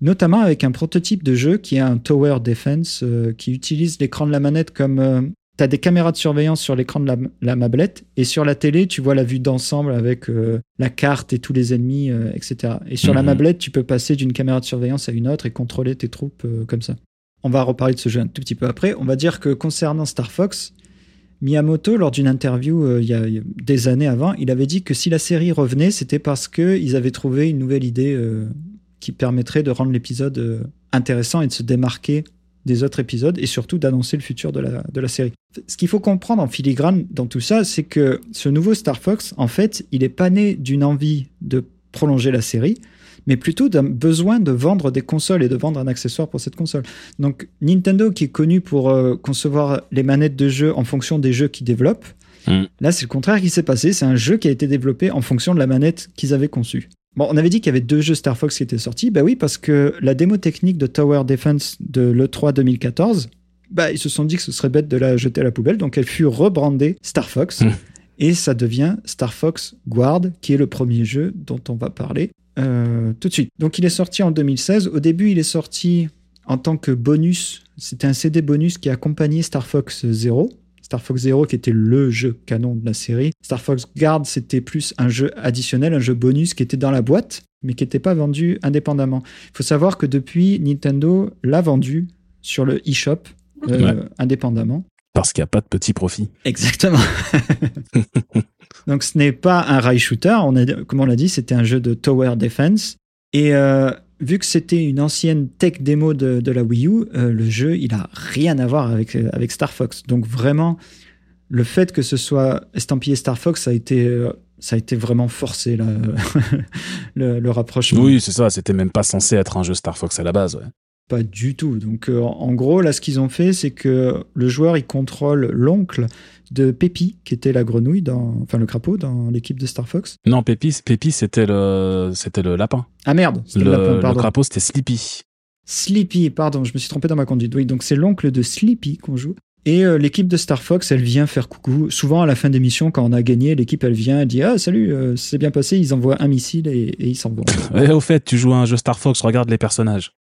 notamment avec un prototype de jeu qui est un Tower Defense euh, qui utilise l'écran de la manette comme... tu as des caméras de surveillance sur l'écran de la, la mablette et sur la télé, tu vois la vue d'ensemble avec euh, la carte et tous les ennemis, euh, etc. Et sur la Mhm. mablette, tu peux passer d'une caméra de surveillance à une autre et contrôler tes troupes euh, comme ça. On va reparler de ce jeu un tout petit peu après. On va dire que concernant Star Fox, Miyamoto, lors d'une interview euh, il, y a, des années avant, il avait dit que si la série revenait, c'était parce qu'ils avaient trouvé une nouvelle idée euh, qui permettrait de rendre l'épisode euh, intéressant et de se démarquer des autres épisodes et surtout d'annoncer le futur de la, de la série. Ce qu'il faut comprendre en filigrane dans tout ça, c'est que ce nouveau Star Fox, en fait, il n'est pas né d'une envie de prolonger la série, mais plutôt d'un besoin de vendre des consoles et de vendre un accessoire pour cette console. Donc Nintendo, qui est connu pour euh, concevoir les manettes de jeu en fonction des jeux qu'ils développent, Mm. là c'est le contraire qui s'est passé, c'est un jeu qui a été développé en fonction de la manette qu'ils avaient conçue. Bon, on avait dit qu'il y avait deux jeux Star Fox qui étaient sortis, bah oui, parce que la démo technique de Tower Defense de l'E3 2014, bah ils se sont dit que ce serait bête de la jeter à la poubelle, donc elle fut rebrandée Star Fox. Mm. Et ça devient Star Fox Guard, qui est le premier jeu dont on va parler euh, tout de suite. Donc il est sorti en 2016. Au début, il est sorti en tant que bonus. C'était un CD bonus qui accompagnait Star Fox Zero. Star Fox Zero qui était le jeu canon de la série. Star Fox Guard, c'était plus un jeu additionnel, un jeu bonus qui était dans la boîte, mais qui n'était pas vendu indépendamment. Il faut savoir que depuis, Nintendo l'a vendu sur le eShop euh, indépendamment. Parce qu'il n'y a pas de petit profit. Exactement. Donc ce n'est pas un rail shooter, on a, comme on l'a dit, c'était un jeu de tower defense. Et euh, vu que c'était une ancienne tech démo de, la Wii U, euh, le jeu, il a rien à voir avec, euh, avec Star Fox. Donc vraiment, le fait que ce soit estampillé Star Fox, ça a été, ça a été vraiment forcé, le, le rapprochement. Oui, c'est ça, c'était même pas censé être un jeu Star Fox à la base. Ouais. Pas du tout. Donc, euh, en gros, là, ce qu'ils ont fait, c'est que le joueur, il contrôle l'oncle de Pépi, qui était la grenouille, dans, enfin le crapaud dans l'équipe de Star Fox. Non, Pépi, Pépi c'était le, c'était le lapin. Ah merde, Le, le, lapin, le pardon. crapaud, c'était Sleepy. Sleepy, pardon, je me suis trompé dans ma conduite. Oui, donc c'est l'oncle de Sleepy qu'on joue. Et euh, l'équipe de Star Fox, elle vient faire coucou. Souvent, à la fin d'émission, quand on a gagné, l'équipe, elle vient, elle dit Ah, salut, euh, c'est bien passé. Ils envoient un missile et, et ils s'en vont. Eh, au fait, tu joues à un jeu Star Fox, regarde les personnages.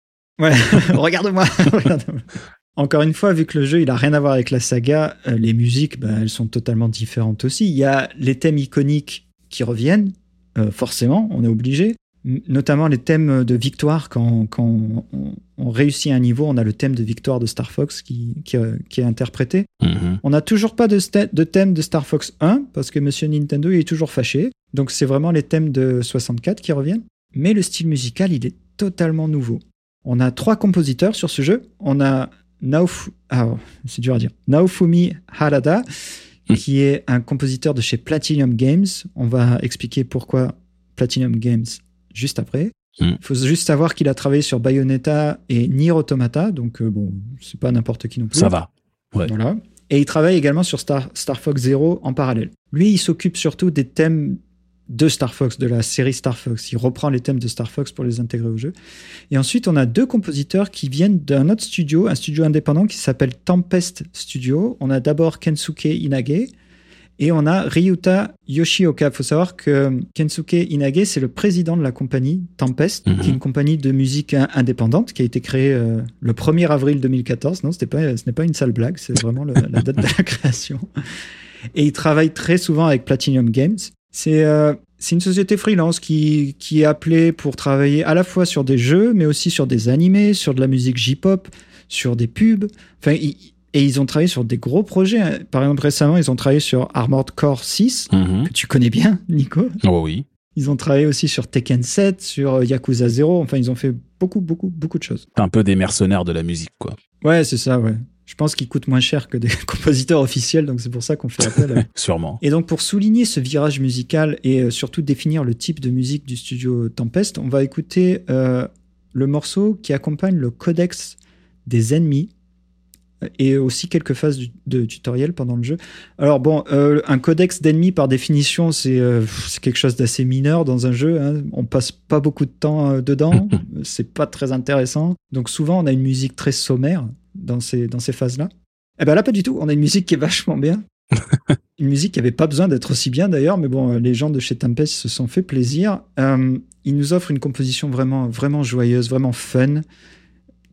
Ouais, regarde-moi. Encore une fois, vu que le jeu il a rien à voir avec la saga, euh, les musiques, bah, elles sont totalement différentes aussi. Il y a les thèmes iconiques qui reviennent, euh, forcément, on est obligé. Notamment les thèmes de victoire. Quand, quand on, on réussit un niveau, on a le thème de victoire de Star Fox qui, qui, euh, qui est interprété. Mhm. On n'a toujours pas de thème de Star Fox 1 parce que Monsieur Nintendo il est toujours fâché. Donc c'est vraiment les thèmes de 64 qui reviennent. Mais le style musical, il est totalement nouveau. On a trois compositeurs sur ce jeu. On a Naofu... ah, c'est dur à dire. Naofumi Harada, Mm. qui est un compositeur de chez Platinum Games. On va expliquer pourquoi Platinum Games juste après. Mm. Il faut juste savoir qu'il a travaillé sur Bayonetta et Nier Automata, donc euh, bon, c'est pas n'importe qui non plus. Ça va. Ouais. Voilà. Et il travaille également sur Star, Star Fox Zero en parallèle. Lui, il s'occupe surtout des thèmes de Star Fox, de la série Star Fox. Il reprend les thèmes de Star Fox pour les intégrer au jeu. Et ensuite, on a deux compositeurs qui viennent d'un autre studio, un studio indépendant qui s'appelle Tempest Studio. On a d'abord Kensuke Inage et on a Ryuta Yoshioka. Il faut savoir que Kensuke Inage, c'est le président de la compagnie Tempest, Mhm. qui est une compagnie de musique in- indépendante qui a été créée euh, le 1er avril 2014. Non, pas, ce n'est pas une sale blague, c'est vraiment le- la date de la création. Et il travaille très souvent avec Platinum Games. C'est euh, c'est une société freelance qui, qui est appelée pour travailler à la fois sur des jeux, mais aussi sur des animés, sur de la musique J-pop, sur des pubs. Enfin, et ils ont travaillé sur des gros projets. hein. Par exemple, récemment, ils ont travaillé sur Armored Core 6, Mhm. que tu connais bien, Nico. Oh oui. Ils ont travaillé aussi sur Tekken 7, sur euh, Yakuza 0. Enfin, ils ont fait beaucoup, beaucoup, beaucoup de choses. Un peu des mercenaires de la musique, quoi. Ouais, c'est ça, ouais. Je pense qu'ils coûtent moins cher que des compositeurs officiels, donc c'est pour ça qu'on fait appel Sûrement. Et donc pour souligner ce virage musical et euh, surtout définir le type de musique du studio Tempest, on va écouter euh, le morceau qui accompagne le codex des ennemis euh, et aussi quelques phases du- de tutoriel pendant le jeu. Alors bon, euh, un codex d'ennemis par définition, c'est euh, quelque chose d'assez mineur dans un jeu. Hein. On passe pas beaucoup de temps euh, dedans, c'est pas très intéressant. Donc souvent on a une musique très sommaire dans ces, dans ces phases-là. Eh ben là pas du tout, on a une musique qui est vachement bien. Une musique qui avait pas besoin d'être aussi bien d'ailleurs, mais bon, euh, les gens de chez Tempest se sont fait plaisir. Euh, ils nous offrent une composition vraiment, vraiment joyeuse, vraiment fun,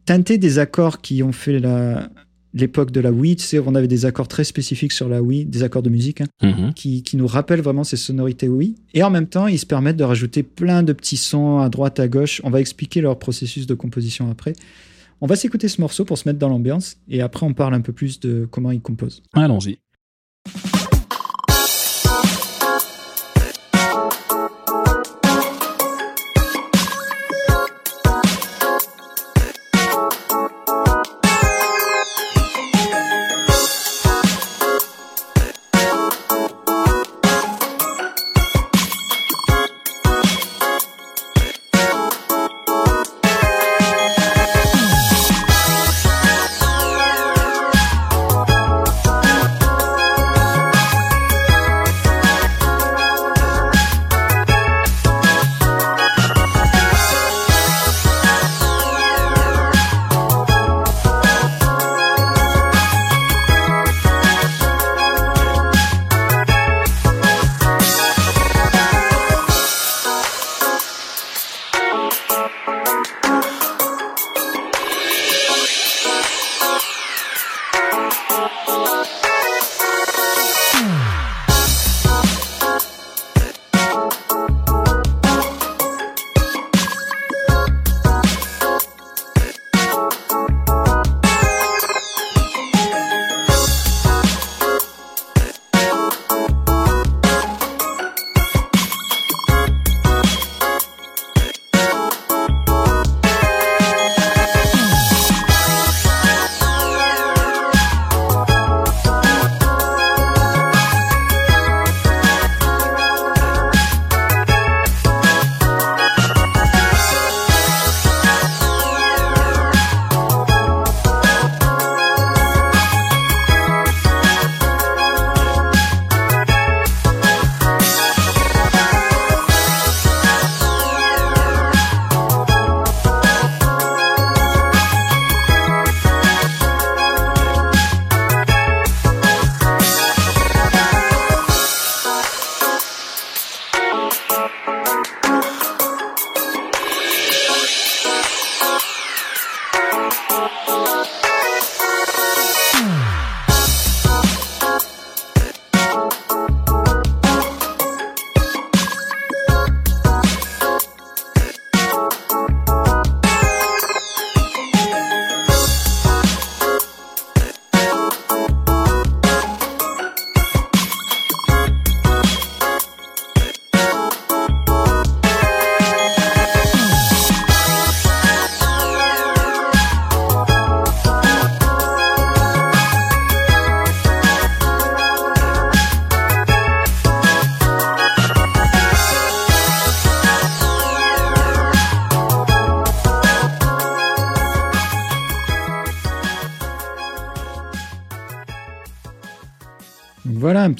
teintée des accords qui ont fait la l'époque de la Wii. Tu sais, on avait des accords très spécifiques sur la Wii, des accords de musique hein, Mhm. qui, qui nous rappellent vraiment ces sonorités Wii. Et en même temps, ils se permettent de rajouter plein de petits sons à droite, à gauche. On va expliquer leur processus de composition après. On va s'écouter ce morceau pour se mettre dans l'ambiance et après on parle un peu plus de comment ils composent. Allons-y.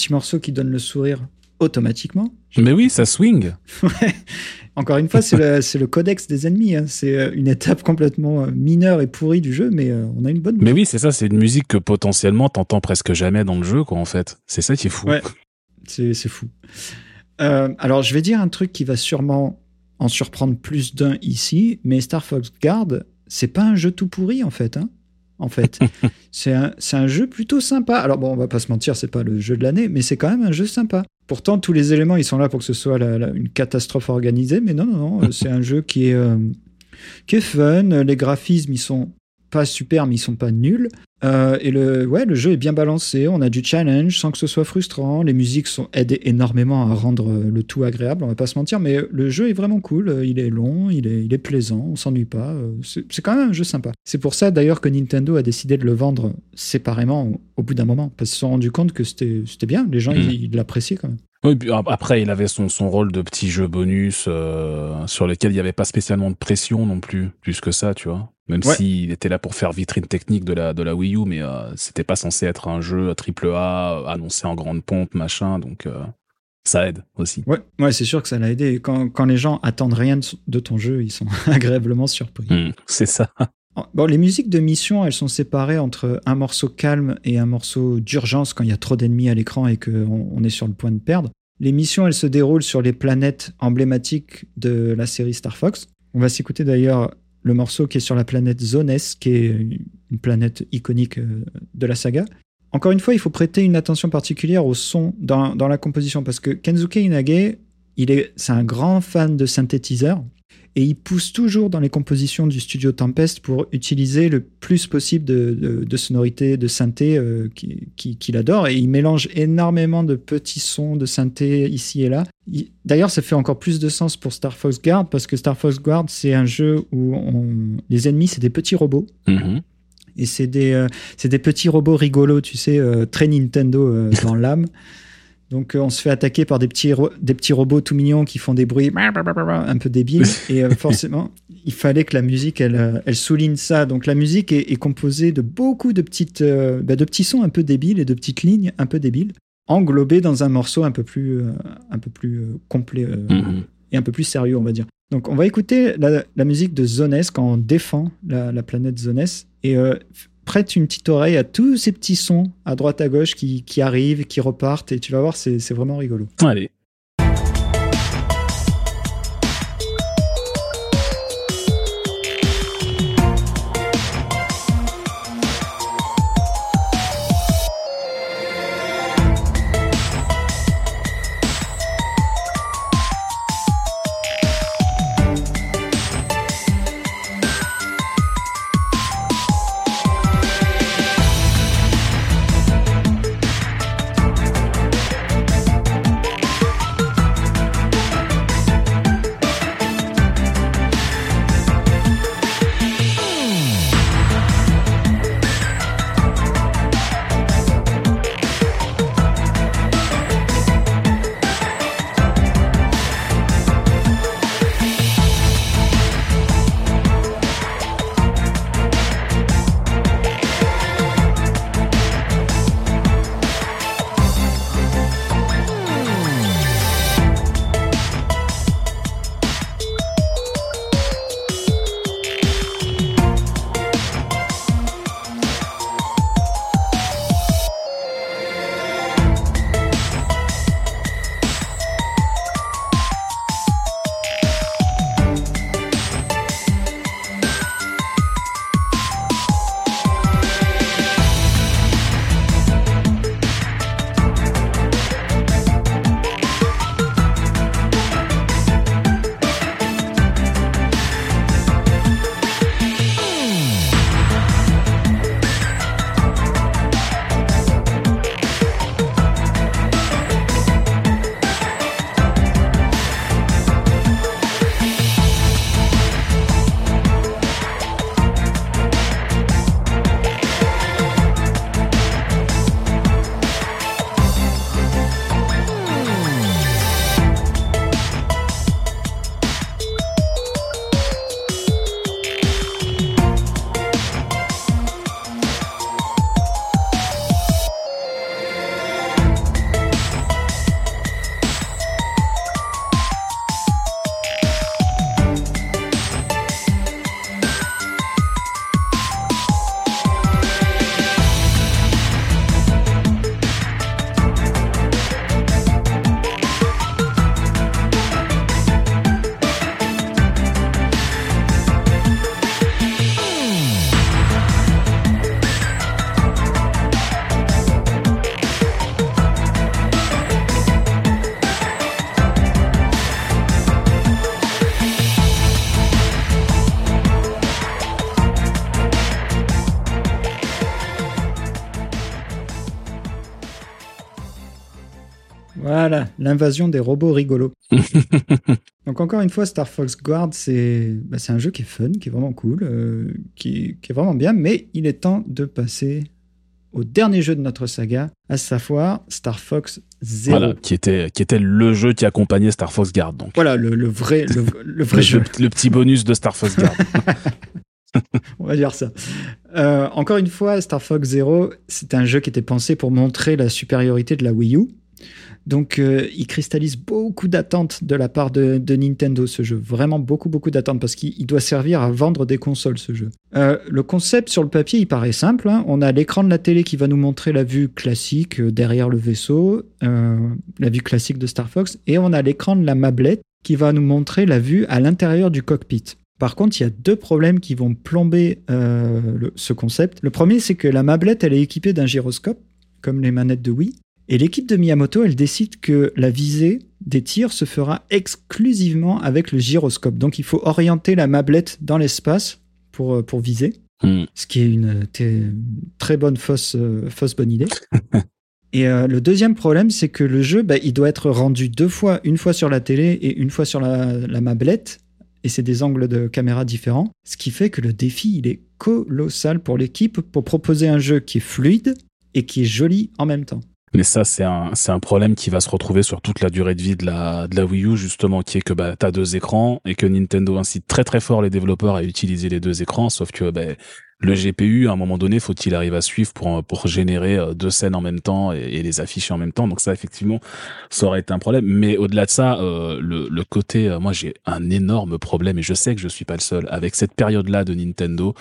Petit morceau qui donne le sourire automatiquement. Mais oui, ça swing. ouais. Encore une fois, c'est le, le, codex des ennemis. Hein. C'est euh, une étape complètement euh, mineure et pourrie du jeu, mais euh, on a une bonne. Mais oui, c'est ça. C'est une musique que potentiellement t'entends presque jamais dans le jeu, quoi. En fait, c'est ça qui est fou. Ouais, c'est fou. Euh, alors, je vais dire un truc qui va sûrement en surprendre plus d'un ici, mais Star Fox Guard, c'est pas un jeu tout pourri en fait. Hein en fait, c'est un, un, jeu plutôt sympa. Alors bon, on va pas se mentir, c'est pas le jeu de l'année, mais c'est quand même un jeu sympa. Pourtant, tous les éléments, ils sont là pour que ce soit une catastrophe organisée, mais non, non, non, c'est un jeu qui est, euh, qui est fun. Les graphismes, ils sont pas super, mais ils sont pas nuls. Euh, et le, ouais, le jeu est bien balancé. On a du challenge sans que ce soit frustrant. Les musiques sont aidées énormément à rendre le tout agréable. On va pas se mentir, mais le jeu est vraiment cool. Il est long, il est, il est plaisant. On s'ennuie pas. C'est quand même un jeu sympa. C'est pour ça d'ailleurs que Nintendo a décidé de le vendre séparément au, bout d'un moment, parce qu'ils se sont rendus compte que c'était bien. Les gens, ils mm. l'appréciaient quand même. Oui, après, il avait son, son rôle de petit jeu bonus euh, sur lequel il n'y avait pas spécialement de pression non plus, plus que ça, tu vois. Même s'il était là pour faire vitrine technique de la, de la Wii U, mais euh, c'était pas censé être un jeu triple A annoncé en grande pompe, machin, donc euh, ça aide aussi. Ouais, ouais c'est sûr que ça l'a aidé. Quand, quand les gens attendent rien de ton jeu, ils sont agréablement surpris. Mmh, c'est ça. Bon, les musiques de mission, elles sont séparées entre un morceau calme et un morceau d'urgence quand il y a trop d'ennemis à l'écran et qu'on on est sur le point de perdre. Les missions, elles se déroulent sur les planètes emblématiques de la série Star Fox. On va s'écouter d'ailleurs le morceau qui est sur la planète Zones, qui est une planète iconique euh, de la saga. Encore une fois, il faut prêter une attention particulière au son dans, dans la composition, parce que Kensuke Inage, il est, c'est un grand fan de synthétiseurs et il pousse toujours dans les compositions du studio Tempest pour utiliser le plus possible de, de, sonorités, de synthé euh, qu'il adore. Et il mélange énormément de petits sons de synthé ici et là. D'ailleurs, ça fait encore plus de sens pour Star Fox Guard parce que Star Fox Guard, c'est un jeu où les ennemis, c'est des petits robots. Mm-hmm. Et c'est des, euh, des petits robots rigolos, tu sais, euh, très Nintendo dans l'âme. Donc euh, on se fait attaquer par des petits, des petits robots tout mignons qui font des bruits un peu débiles. Et euh, forcément, il fallait que la musique, elle, euh, elle souligne ça. Donc la musique est, composée de beaucoup de, petites, bah, de petits sons un peu débiles et de petites lignes un peu débiles, englobées dans un morceau un peu plus, un peu plus complet mm-hmm. et un peu plus sérieux, on va dire. Donc on va écouter la, musique de Zones quand on défend la, la planète Zones. Et prête une petite oreille à tous ces petits sons à droite à gauche qui, qui arrivent, qui repartent, et tu vas voir, c'est vraiment rigolo. Allez. L'invasion des robots rigolos. Donc encore une fois, Star Fox Guard, c'est bah, c'est un jeu qui est fun, qui est vraiment cool, euh, qui, qui est vraiment bien, mais il est temps de passer au dernier jeu de notre saga, à savoir Star Fox Zero. Voilà, qui était, qui était le jeu qui accompagnait Star Fox Guard. Donc. Voilà, le, le vrai, le, le vrai Le, jeu. le petit bonus de Star Fox Guard. On va dire ça. Euh, encore une fois, Star Fox Zero, c'est un jeu qui était pensé pour montrer la supériorité de la Wii U. Donc, euh, il cristallise beaucoup d'attentes de la part de, Nintendo, ce jeu. Vraiment beaucoup, beaucoup d'attentes, parce qu'il il doit servir à vendre des consoles, ce jeu. Euh, le concept sur le papier, il paraît simple. hein. On a l'écran de la télé qui va nous montrer la vue classique euh, derrière le vaisseau, la vue classique de Star Fox, et on a l'écran de la mablette qui va nous montrer la vue à l'intérieur du cockpit. Par contre, il y a deux problèmes qui vont plomber ce concept. Le premier, c'est que la mablette, elle est équipée d'un gyroscope, comme les manettes de Wii. Et l'équipe de Miyamoto, elle décide que la visée des tirs se fera exclusivement avec le gyroscope. Donc il faut orienter la mablette dans l'espace pour, euh, pour viser, Hmm. ce qui est une t- très bonne fausse, euh, fausse bonne idée. Et euh, le deuxième problème, c'est que le jeu, bah, il doit être rendu deux fois, une fois sur la télé et une fois sur la, la mablette. Et c'est des angles de caméra différents. Ce qui fait que le défi, il est colossal pour l'équipe pour proposer un jeu qui est fluide et qui est joli en même temps. Mais ça, c'est un, c'est un problème qui va se retrouver sur toute la durée de vie de la, de la Wii U, justement, qui est que bah, tu as deux écrans et que Nintendo incite très très fort les développeurs à utiliser les deux écrans, sauf que bah, le GPU, à un moment donné, faut qu'il arrive à suivre pour, pour générer euh, deux scènes en même temps et, et les afficher en même temps? Donc ça, effectivement, ça aurait été un problème. Mais au-delà de ça, euh, le, le côté, euh, moi j'ai un énorme problème et je sais que je suis pas le seul avec cette période-là de Nintendo.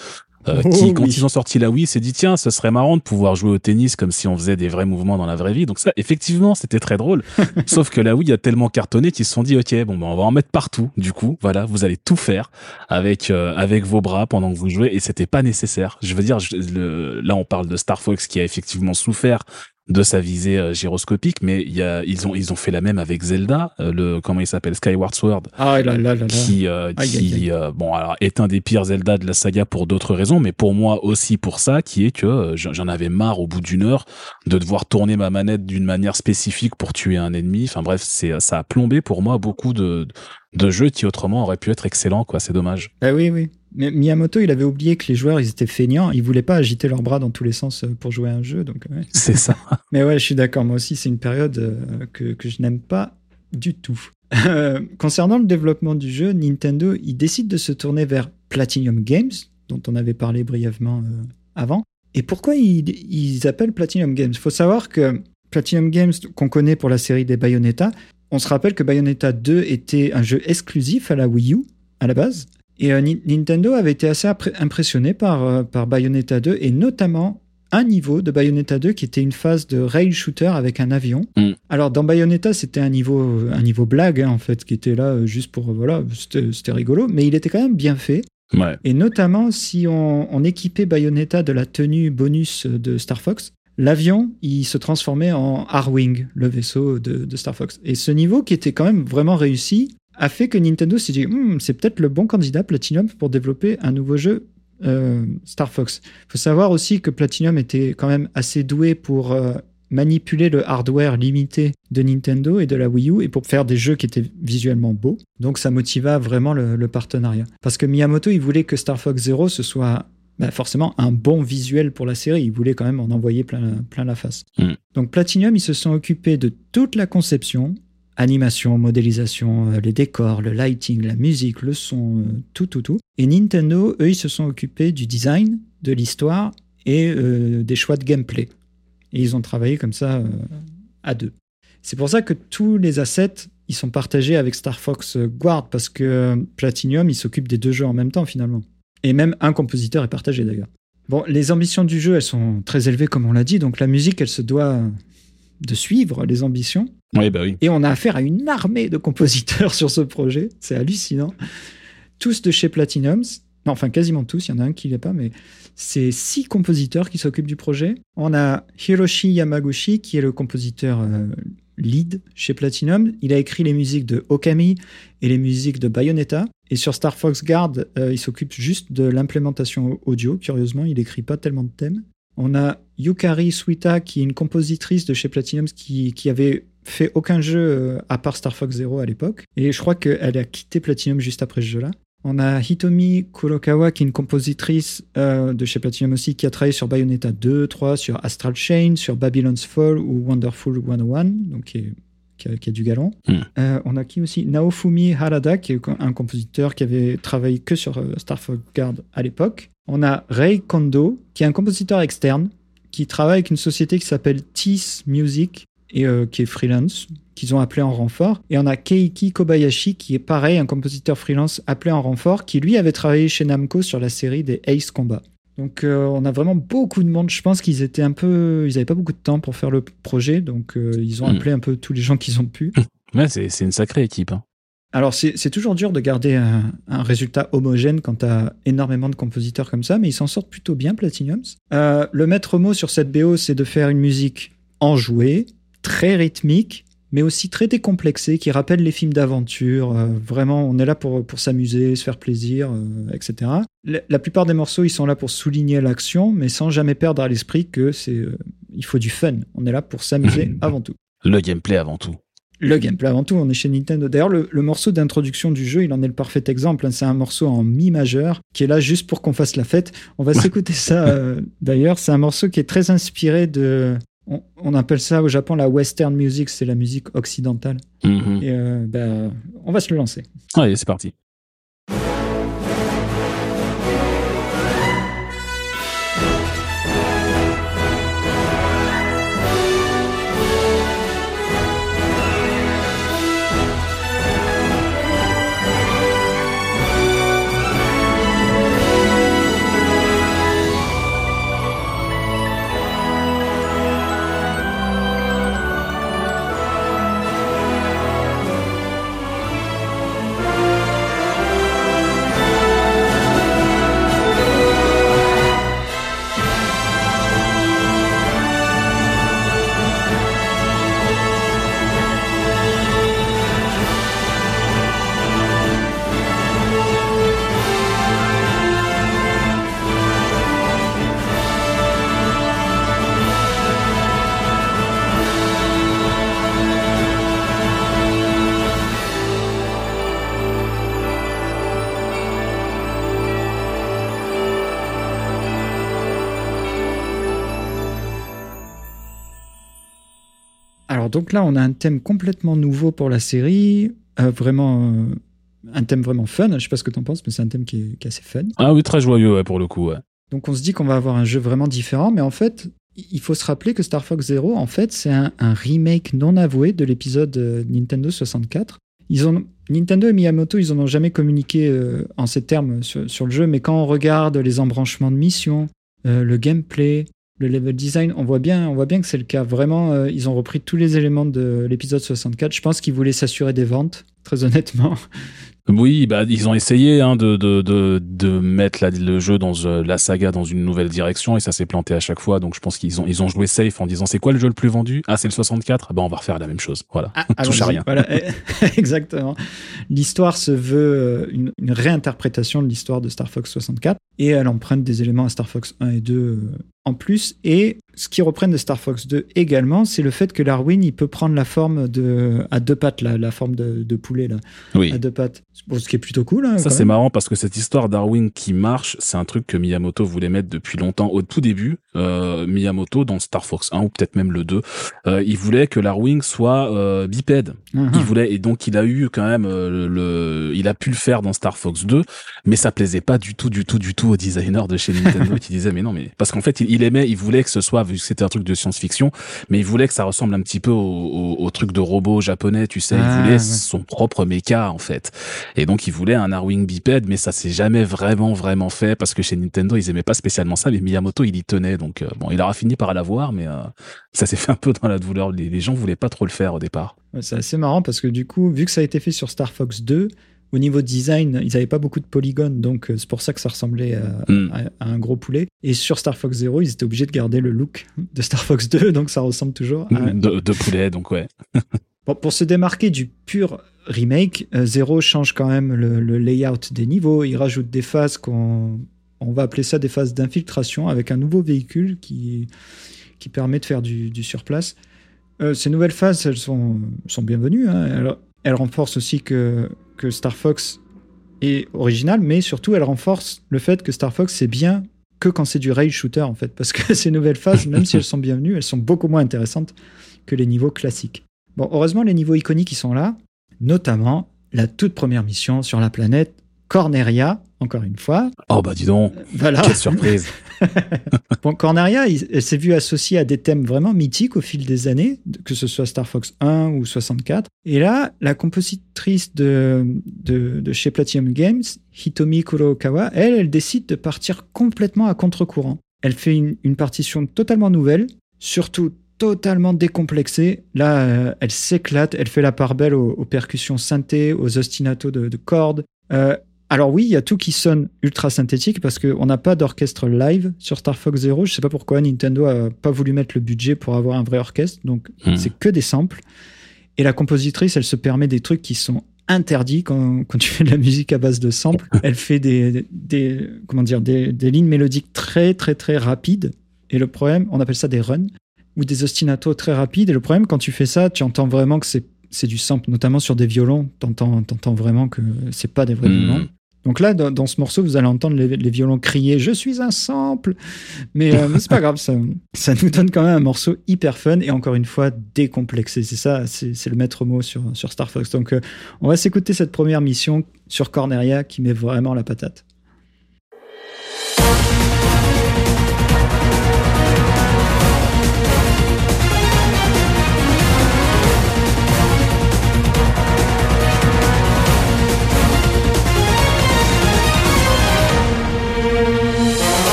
Euh, Oh qui, quand ils ont sorti la Wii, s'est dit tiens, ce serait marrant de pouvoir jouer au tennis comme si on faisait des vrais mouvements dans la vraie vie. Donc ça, effectivement, c'était très drôle. Sauf que la Wii a tellement cartonné qu'ils se sont dit ok, bon ben on va en mettre partout. Du coup, voilà, vous allez tout faire avec euh, avec vos bras pendant que vous jouez et c'était pas nécessaire. Je veux dire, je- le- là on parle de Star Fox qui a effectivement souffert de sa visée euh, gyroscopique, mais il y a ils ont ils ont fait la même avec Zelda, euh, le comment il s'appelle Skyward Sword Ah là là là là. qui, euh, Aïe, qui aïe, euh, bon alors est un des pires Zelda de la saga pour d'autres raisons, mais pour moi aussi pour ça, qui est que euh, j'en avais marre au bout d'une heure de devoir tourner ma manette d'une manière spécifique pour tuer un ennemi. Enfin bref, c'est ça a plombé pour moi beaucoup de de jeux qui autrement auraient pu être excellents quoi. C'est dommage. Ah oui, oui. Mais Miyamoto, il avait oublié que les joueurs, ils étaient feignants. Ils voulaient pas agiter leurs bras dans tous les sens euh, pour jouer à un jeu. Donc, ouais. C'est ça. Mais ouais, je suis d'accord. Moi aussi, c'est une période euh, que, que je n'aime pas du tout. Euh, concernant le développement du jeu, Nintendo, il décide de se tourner vers Platinum Games, dont on avait parlé brièvement euh, avant. Et pourquoi ils, ils appellent Platinum Games? Il faut savoir que Platinum Games, qu'on connaît pour la série des Bayonetta, on se rappelle que Bayonetta 2 était un jeu exclusif à la Wii U, à la base. Et euh, Ni- Nintendo avait été assez impressionné par, euh, par Bayonetta 2, et notamment un niveau de Bayonetta 2 qui était une phase de rail shooter avec un avion. Mm. Alors dans Bayonetta, c'était un niveau, un niveau blague, hein, en fait, qui était là euh, juste pour, voilà, c'était c'était rigolo, mais il était quand même bien fait. Ouais. Et notamment, si on, on équipait Bayonetta de la tenue bonus de Star Fox, l'avion, il se transformait en Arwing, le vaisseau de, de Star Fox. Et ce niveau, qui était quand même vraiment réussi, a fait que Nintendo s'est dit, Hmm, c'est peut-être le bon candidat Platinum pour développer un nouveau jeu euh, Star Fox. Il faut savoir aussi que Platinum était quand même assez doué pour euh, manipuler le hardware limité de Nintendo et de la Wii U et pour faire des jeux qui étaient visuellement beaux. Donc ça motiva vraiment le, le partenariat. Parce que Miyamoto, il voulait que Star Fox Zero, ce soit bah, forcément un bon visuel pour la série. Il voulait quand même en envoyer plein, plein la face. Mm. Donc Platinum, ils se sont occupés de toute la conception, animation, modélisation, euh, les décors, le lighting, la musique, le son, euh, tout, tout, tout. Et Nintendo, eux, ils se sont occupés du design, de l'histoire et euh, des choix de gameplay. Et ils ont travaillé comme ça à deux. C'est pour ça que tous les assets, ils sont partagés avec Star Fox Guard, parce que Platinum, il s'occupe des deux jeux en même temps, finalement. Et même un compositeur est partagé, d'ailleurs. Bon, les ambitions du jeu, elles sont très élevées, comme on l'a dit, donc la musique, elle se doit de suivre les ambitions. Oui, bah oui. Et on a affaire à une armée de compositeurs sur ce projet. C'est hallucinant. Tous de chez Platinum. Enfin, quasiment tous. Il y en a un qui l'est pas, mais c'est six compositeurs qui s'occupent du projet. On a Hiroshi Yamaguchi, qui est le compositeur euh, lead chez Platinum. Il a écrit les musiques de Okami et les musiques de Bayonetta. Et sur Star Fox Guard, euh, il s'occupe juste de l'implémentation audio. Curieusement, il n'écrit pas tellement de thèmes. On a Yukari Suita, qui est une compositrice de chez Platinum, qui, qui avait fait aucun jeu à part Star Fox Zero à l'époque. Et je crois qu'elle a quitté Platinum juste après ce jeu-là. On a Hitomi Kurokawa, qui est une compositrice de chez Platinum aussi, qui a travaillé sur Bayonetta 2, 3, sur Astral Chain, sur Babylon's Fall ou Wonderful 101, donc qui est qui a, du galon. Hmm. Euh, on a qui aussi? Naofumi Harada, qui est un compositeur qui avait travaillé que sur euh, Star Fox Guard à l'époque. On a Rei Kondo, qui est un compositeur externe, qui travaille avec une société qui s'appelle Tease Music, et euh, qui est freelance, qu'ils ont appelé en renfort. Et on a Keiki Kobayashi, qui est pareil, un compositeur freelance appelé en renfort, qui lui avait travaillé chez Namco sur la série des Ace Combat. Donc euh, on a vraiment beaucoup de monde. Je pense qu'ils étaient un peu, ils n'avaient pas beaucoup de temps pour faire le projet, donc euh, ils ont hmm. appelé un peu tous les gens qu'ils ont pu. Ouais, c'est une sacrée équipe. Hein. Alors c'est toujours dur de garder un, résultat homogène quand tu as énormément de compositeurs comme ça, mais ils s'en sortent plutôt bien, Platinums. Euh, le maître mot sur cette BO, c'est de faire une musique enjouée, très rythmique, mais aussi très décomplexé, qui rappelle les films d'aventure. Euh, vraiment, on est là pour, pour s'amuser, se faire plaisir, euh, etc. La, plupart des morceaux, ils sont là pour souligner l'action, mais sans jamais perdre à l'esprit que c'est, euh, il faut du fun. On est là pour s'amuser avant tout. Le gameplay avant tout. Le gameplay avant tout, on est chez Nintendo. D'ailleurs, le, morceau d'introduction du jeu, il en est le parfait exemple. Hein. C'est un morceau en mi majeur qui est là juste pour qu'on fasse la fête. On va s'écouter ça. D'ailleurs, c'est un morceau qui est très inspiré de, on, appelle ça au Japon la western music, c'est la musique occidentale. Mhm. Et euh, ben, on va se le lancer. Allez, c'est parti. Donc là, on a un thème complètement nouveau pour la série, euh, vraiment euh, un thème vraiment fun. Je sais pas ce que tu en penses, mais c'est un thème qui est, assez fun. Ah oui, très joyeux pour le coup. Donc on se dit qu'on va avoir un jeu vraiment différent, mais en fait, il faut se rappeler que Star Fox Zero, en fait, c'est un, remake non avoué de l'épisode euh, Nintendo 64. Ils ont, Nintendo et Miyamoto, ils en ont jamais communiqué en ces termes sur, le jeu, mais quand on regarde les embranchements de missions, le gameplay, le level design, on voit bien, on voit bien que c'est le cas. Vraiment, euh, ils ont repris tous les éléments de l'épisode 64. Je pense qu'ils voulaient s'assurer des ventes, très honnêtement. Oui, bah ils ont essayé hein, de, de, de, de mettre le jeu dans euh, la saga dans une nouvelle direction et ça s'est planté à chaque fois. Donc je pense qu'ils ont ils ont joué safe en disant c'est quoi le jeu le plus vendu? Ah c'est le 64. Bah on va refaire la même chose. Voilà. Ah, touche à rien. Voilà, exactement. L'histoire se veut euh, une, une réinterprétation de l'histoire de Star Fox 64 et elle emprunte des éléments à Star Fox 1 et 2 en plus. Et ce qui reprennent de Star Fox 2 également, c'est le fait que l'Arwin, il peut prendre la forme de à deux pattes, la, la forme de, de poulet là, oui. à deux pattes. ce qui est plutôt cool. Hein, ça c'est marrant parce que cette histoire d'Arwin qui marche, c'est un truc que Miyamoto voulait mettre depuis longtemps. Au tout début, euh, Miyamoto dans Star Fox 1 ou peut-être même le 2, euh, il voulait que l'Arwing soit euh, bipède. Uh-huh. Il voulait et donc il a eu quand même euh, le, il a pu le faire dans Star Fox 2, mais ça plaisait pas du tout, du tout, du tout aux designers de chez Nintendo qui disaient mais non mais parce qu'en fait il, il aimait, il voulait que ce soit vu que c'était un truc de science-fiction, mais il voulait que ça ressemble un petit peu au, au, truc de robot japonais, tu sais. il ah, voulait son propre mecha en fait, et donc il voulait un Arwing bipède, mais ça s'est jamais vraiment vraiment fait parce que chez Nintendo ils aimaient pas spécialement ça, mais Miyamoto il y tenait, donc euh, bon, il aura fini par l'avoir, mais euh, ça s'est fait un peu dans la douleur. Les, les, gens voulaient pas trop le faire au départ. c'est assez marrant parce que du coup, vu que ça a été fait sur Star Fox 2, au niveau design, ils n'avaient pas beaucoup de polygones, donc euh, c'est pour ça que ça ressemblait hmm. à, un gros poulet. Et sur Star Fox Zero, ils étaient obligés de garder le look de Star Fox 2, donc ça ressemble toujours à... Hmm, de, poulet, donc ouais. pour se démarquer du pur remake, euh, Zero change quand même le, layout des niveaux, il rajoute des phases qu'on on va appeler ça des phases d'infiltration avec un nouveau véhicule qui, qui permet de faire du, du surplace. euh, ces nouvelles phases, elles sont, sont bienvenues. Hein. Elles, elles, renforcent aussi que, que Star Fox est original, mais surtout, elles renforcent le fait que Star Fox, c'est bien que quand c'est du rail shooter, en fait. Parce que ces nouvelles phases, même si elles sont bienvenues, elles sont beaucoup moins intéressantes que les niveaux classiques. Bon, heureusement, les niveaux iconiques, ils sont là, notamment la toute première mission sur la planète Corneria, encore une fois. Oh bah dis donc, voilà. quelle surprise. bon, Corneria, elle s'est vue associée à des thèmes vraiment mythiques au fil des années, que ce soit Star Fox 1 ou 64. Et là, la compositrice de, chez Platinum Games, Hitomi Kurokawa, elle, elle décide de partir complètement à contre-courant. Elle fait une, partition totalement nouvelle, surtout totalement décomplexée. Là, euh, elle s'éclate, elle fait la part belle aux, percussions synthé, aux ostinatos de, cordes. Euh, alors oui, il y a tout qui sonne ultra synthétique parce qu'on n'a pas d'orchestre live sur Star Fox Zero. Je sais pas pourquoi Nintendo a pas voulu mettre le budget pour avoir un vrai orchestre, donc hmm. c'est que des samples. Et la compositrice, elle se permet des trucs qui sont interdits quand, tu fais de la musique à base de samples. elle fait des, comment dire des, lignes mélodiques très très très rapides. Et le problème, on appelle ça des runs ou des ostinatos très rapides. Et le problème, quand tu fais ça, tu entends vraiment que c'est c'est du sample, notamment sur des violons. T'entends, entends vraiment que c'est pas des vrais hmm. violons. Donc là, dans, ce morceau, vous allez entendre les, violons crier Je suis un sample Mais, euh, c'est pas grave, ça, nous donne quand même un morceau hyper fun et encore une fois décomplexé. C'est ça, c'est le maître mot sur, sur Star Fox. Donc euh, on va s'écouter cette première mission sur Corneria qui met vraiment la patate.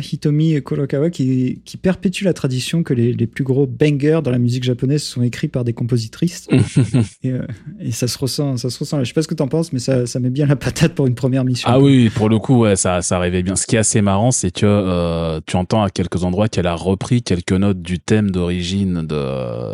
Hitomi Kurokawa qui, qui perpétue la tradition que les, plus gros bangers dans la musique japonaise sont écrits par des compositrices. Euh, et, ça se ressent, ça se ressent. Je sais pas ce que tu en penses, mais ça, met bien la patate pour une première mission. Ah oui, pour le coup, ouais, ça, ça arrivait bien. Ce qui est assez marrant, c'est que euh, tu entends à quelques endroits qu'elle a repris quelques notes du thème d'origine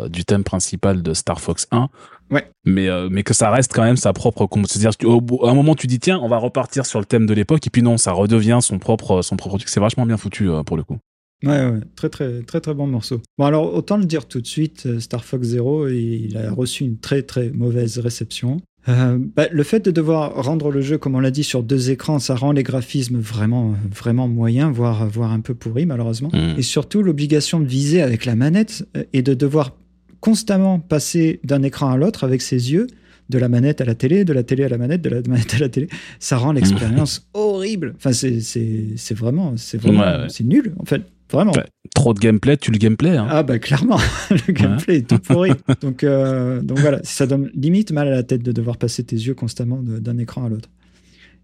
du thème principal de Star Fox 1 Ouais. Mais, euh, mais que ça reste quand même sa propre C'est-à-dire qu'à un moment, tu dis, tiens, on va repartir sur le thème de l'époque, et puis non, ça redevient son propre, son propre truc. C'est vachement bien foutu euh, pour le coup. Ouais, ouais, très très très très bon morceau. Bon alors autant le dire tout de suite, Star Fox Zero, il a reçu une très très mauvaise réception. Euh, bah, le fait de devoir rendre le jeu, comme on l'a dit, sur deux écrans, ça rend les graphismes vraiment, vraiment moyens, voire, voire un peu pourris, malheureusement. Mm. Et surtout, l'obligation de viser avec la manette euh, et de devoir constamment passer d'un écran à l'autre avec ses yeux, de la manette à la télé, de la télé à la manette, de la manette à la télé, ça rend l'expérience horrible. Enfin, c'est c'est vraiment, c'est vraiment, Ouais, ouais. c'est nul, en fait. Vraiment. Trop de gameplay, tu le gameplay. Hein. Ah bah clairement, le gameplay est tout pourri. donc, euh, donc voilà, ça donne limite mal à la tête de devoir passer tes yeux constamment de- d'un écran à l'autre.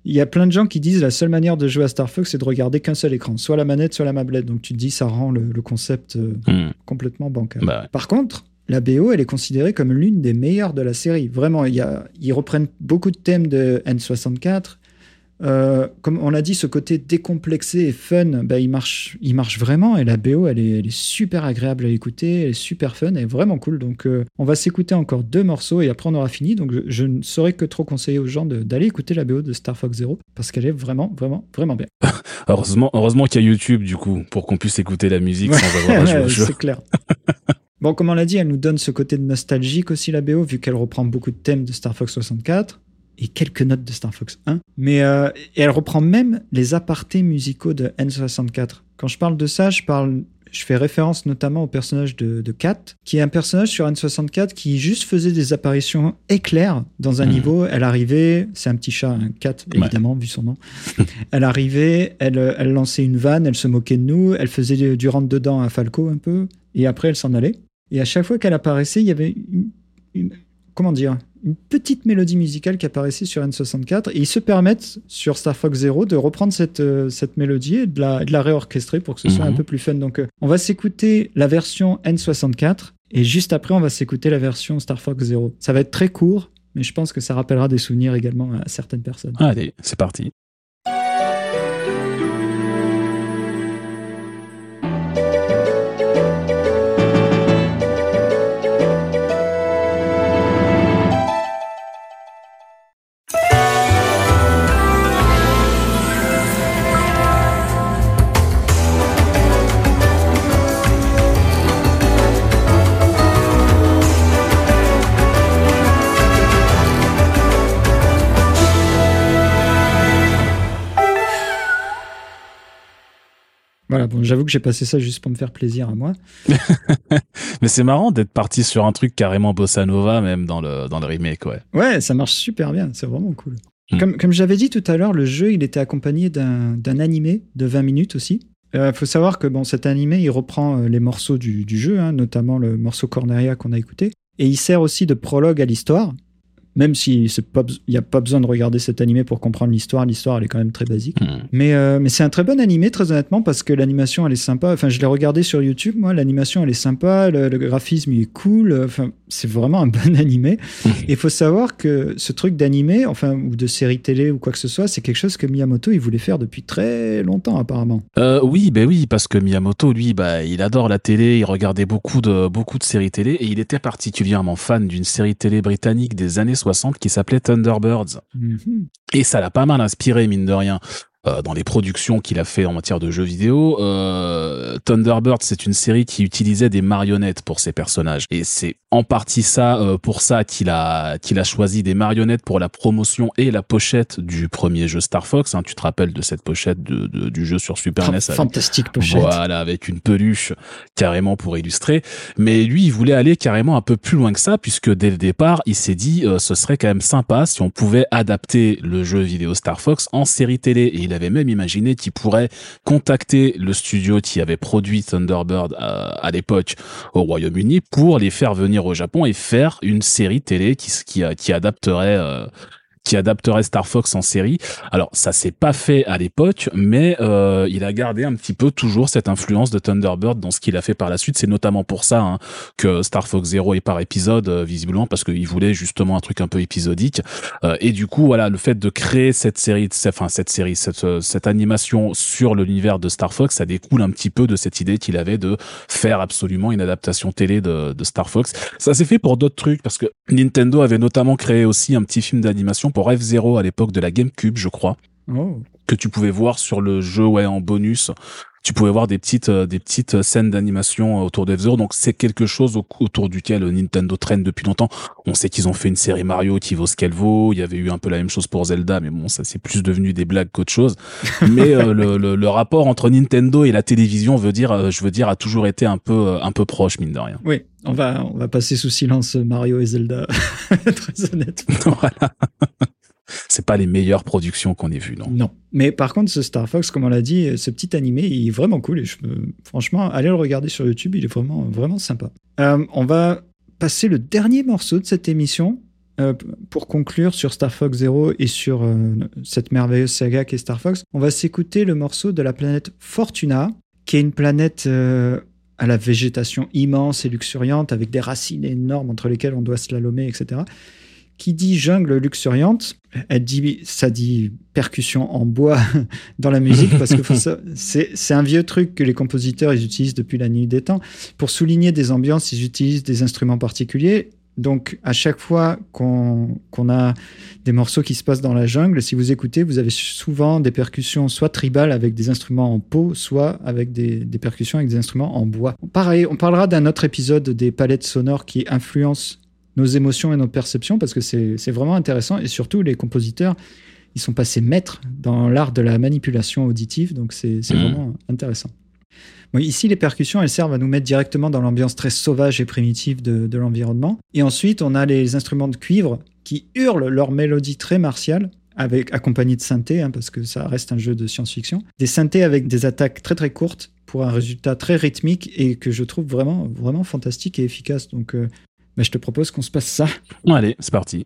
Il y a plein de gens qui disent la seule manière de jouer à Star Fox, c'est de regarder qu'un seul écran, soit la manette, soit la mablette. Donc tu te dis, ça rend le, le concept euh, Hmm. complètement bancal. Bah ouais. Par contre, la BO, elle est considérée comme l'une des meilleures de la série. Vraiment, il y a, ils reprennent beaucoup de thèmes de N64. Euh, comme on l'a dit, ce côté décomplexé et fun, bah, il, marche, il marche vraiment. Et la BO, elle est, elle est super agréable à écouter, elle est super fun, elle est vraiment cool. Donc, euh, on va s'écouter encore deux morceaux et après, on aura fini. Donc, je, je ne saurais que trop conseiller aux gens d'aller écouter la BO de Star Fox Zero parce qu'elle est vraiment, vraiment, vraiment bien. Heureusement, heureusement qu'il y a YouTube, du coup, pour qu'on puisse écouter la musique Ouais, sans avoir à jouer au jeu. c'est clair. bon, comme on l'a dit, elle nous donne ce côté de nostalgique aussi, la BO, vu qu'elle reprend beaucoup de thèmes de Star Fox 64 et quelques notes de Star Fox 1. Mais euh, et elle reprend même les apartés musicaux de N64. Quand je parle de ça, je parle. Je fais référence notamment au personnage de, de Kat, qui est un personnage sur N64 qui juste faisait des apparitions éclairs dans un Mhm. niveau. Elle arrivait, c'est un petit chat, un Kat, évidemment, vu son nom. Elle arrivait, elle, elle lançait une vanne, elle se moquait de nous, elle faisait du, du rentre-dedans à Falco un peu, et après elle s'en allait. Et à chaque fois qu'elle apparaissait, il y avait une, une- comment dire, une petite mélodie musicale qui apparaissait sur N64, et ils se permettent sur Star Fox Zero de reprendre cette, euh, cette mélodie et de la, de la réorchestrer pour que ce soit Mhm. un peu plus fun. Donc euh, on va s'écouter la version N64, et juste après on va s'écouter la version Star Fox Zero. Ça va être très court, mais je pense que ça rappellera des souvenirs également à certaines personnes. Allez, c'est parti. Voilà, bon, j'avoue que j'ai passé ça juste pour me faire plaisir à moi. Mais c'est marrant d'être parti sur un truc carrément bossa nova, même dans le, dans le remake, ouais. Ouais, ça marche super bien, c'est vraiment cool. Mm. Comme, comme j'avais dit tout à l'heure, le jeu, il était accompagné d'un d'un animé de 20 minutes aussi. Il faut savoir que bon, cet animé, il reprend euh, les morceaux du, du jeu, hein, notamment le morceau Corneria qu'on a écouté, et il sert aussi de prologue à l'histoire. Même si il n'y a pas besoin de regarder cet animé pour comprendre l'histoire, l'histoire elle est quand même très basique. Hmm. Mais, euh, mais c'est un très bon animé, très honnêtement, parce que l'animation, elle est sympa. Enfin, je l'ai regardé sur YouTube, moi, l'animation, elle est sympa, le, le graphisme, il est cool. Enfin, c'est vraiment un bon animé. Et il faut savoir que ce truc d'animé, enfin, ou de série télé ou quoi que ce soit, c'est quelque chose que Miyamoto, il voulait faire depuis très longtemps, apparemment. Euh, oui, ben oui, parce que Miyamoto, lui, bah, il adore la télé, il regardait beaucoup de, beaucoup de séries télé, et il était particulièrement fan d'une série télé britannique des années 60 qui s'appelait Thunderbirds. Mhm. Et ça l'a pas mal inspiré, mine de rien. Euh, dans les productions qu'il a fait en matière de jeux vidéo, euh, Thunderbird, c'est une série qui utilisait des marionnettes pour ses personnages. Et c'est en partie ça, euh, pour ça qu'il a, qu'il a choisi des marionnettes pour la promotion et la pochette du premier jeu Star Fox. Hein, tu te rappelles de cette pochette de, de- du jeu sur Super NES avec- fantastique pochette. voilà, avec une peluche carrément pour illustrer. Mais lui, il voulait aller carrément un peu plus loin que ça, puisque dès le départ, il s'est dit, euh, ce serait quand même sympa si on pouvait adapter le jeu vidéo Star Fox en série télé. Et il avait même imaginé qu'il pourrait contacter le studio qui avait produit Thunderbird euh, à l'époque au Royaume-Uni pour les faire venir au Japon et faire une série télé qui, qui, qui adapterait euh, qui adapterait Star Fox en série. Alors ça s'est pas fait à l'époque, mais euh, il a gardé un petit peu toujours cette influence de Thunderbird dans ce qu'il a fait par la suite. C'est notamment pour ça hein, que Star Fox Zero est par épisode, euh, visiblement parce qu'il voulait justement un truc un peu épisodique. Euh, et du coup, voilà, le fait de créer cette série, enfin cette série, cette, euh, cette animation sur l'univers de Star Fox, ça découle un petit peu de cette idée qu'il avait de faire absolument une adaptation télé de, de Star Fox. Ça s'est fait pour d'autres trucs parce que Nintendo avait notamment créé aussi un petit film d'animation pour F0 à l'époque de la GameCube, je crois Oh. Que tu pouvais voir sur le jeu ouais en bonus. Tu pouvais voir des petites euh, des petites scènes d'animation euh, autour de F-Zero donc c'est quelque chose autour duquel Nintendo traîne depuis longtemps. On sait qu'ils ont fait une série Mario qui vaut ce qu'elle vaut. Il y avait eu un peu la même chose pour Zelda mais bon ça c'est plus devenu des blagues qu'autre chose. Mais euh, le, le, le, rapport entre Nintendo et la télévision veut dire je veux dire a toujours été un peu un peu proche mine de rien. Oui on va on va passer sous silence Mario et Zelda très honnêtement. Voilà c'est pas les meilleures productions qu'on ait vues, non. Non. Mais par contre, ce Star Fox, comme on l'a dit, ce petit animé, il est vraiment cool. Et franchement, allez le regarder sur YouTube, il est vraiment, vraiment sympa. Euh, on va passer le dernier morceau de cette émission euh, pour conclure sur Star Fox Zero et sur euh, cette merveilleuse saga qu'est Star Fox. On va s'écouter le morceau de la planète Fortuna, qui est une planète à la végétation immense et luxuriante, avec des racines énormes entre lesquelles on doit slalomer, etc qui dit jungle luxuriante, elle dit, ça dit percussion en bois dans la musique, parce que c'est un vieux truc que les compositeurs ils utilisent depuis la nuit des temps. Pour souligner des ambiances, ils utilisent des instruments particuliers. Donc, à chaque fois qu'on a des morceaux qui se passent dans la jungle, si vous écoutez, vous avez souvent des percussions soit tribales avec des instruments en peau, soit avec des, des percussions avec des instruments en bois. Pareil, on parlera d'un autre épisode des palettes sonores qui influencent nos émotions et nos perceptions parce que c'est vraiment intéressant et surtout les compositeurs ils sont passés maîtres dans l'art de la manipulation auditive donc c'est mmh. vraiment intéressant. ici, les percussions, elles servent à nous mettre directement dans l'ambiance très sauvage et primitive de, de l'environnement. Et ensuite, on a les instruments de cuivre qui hurlent leur mélodie très martiale, avec accompagnée de synthé, hein, parce que ça reste un jeu de science-fiction. Des synthés avec des attaques très très courtes pour un résultat très rythmique et que je trouve vraiment vraiment fantastique et efficace. Donc euh, mais je te propose qu'on se passe ça. Allez, c'est parti.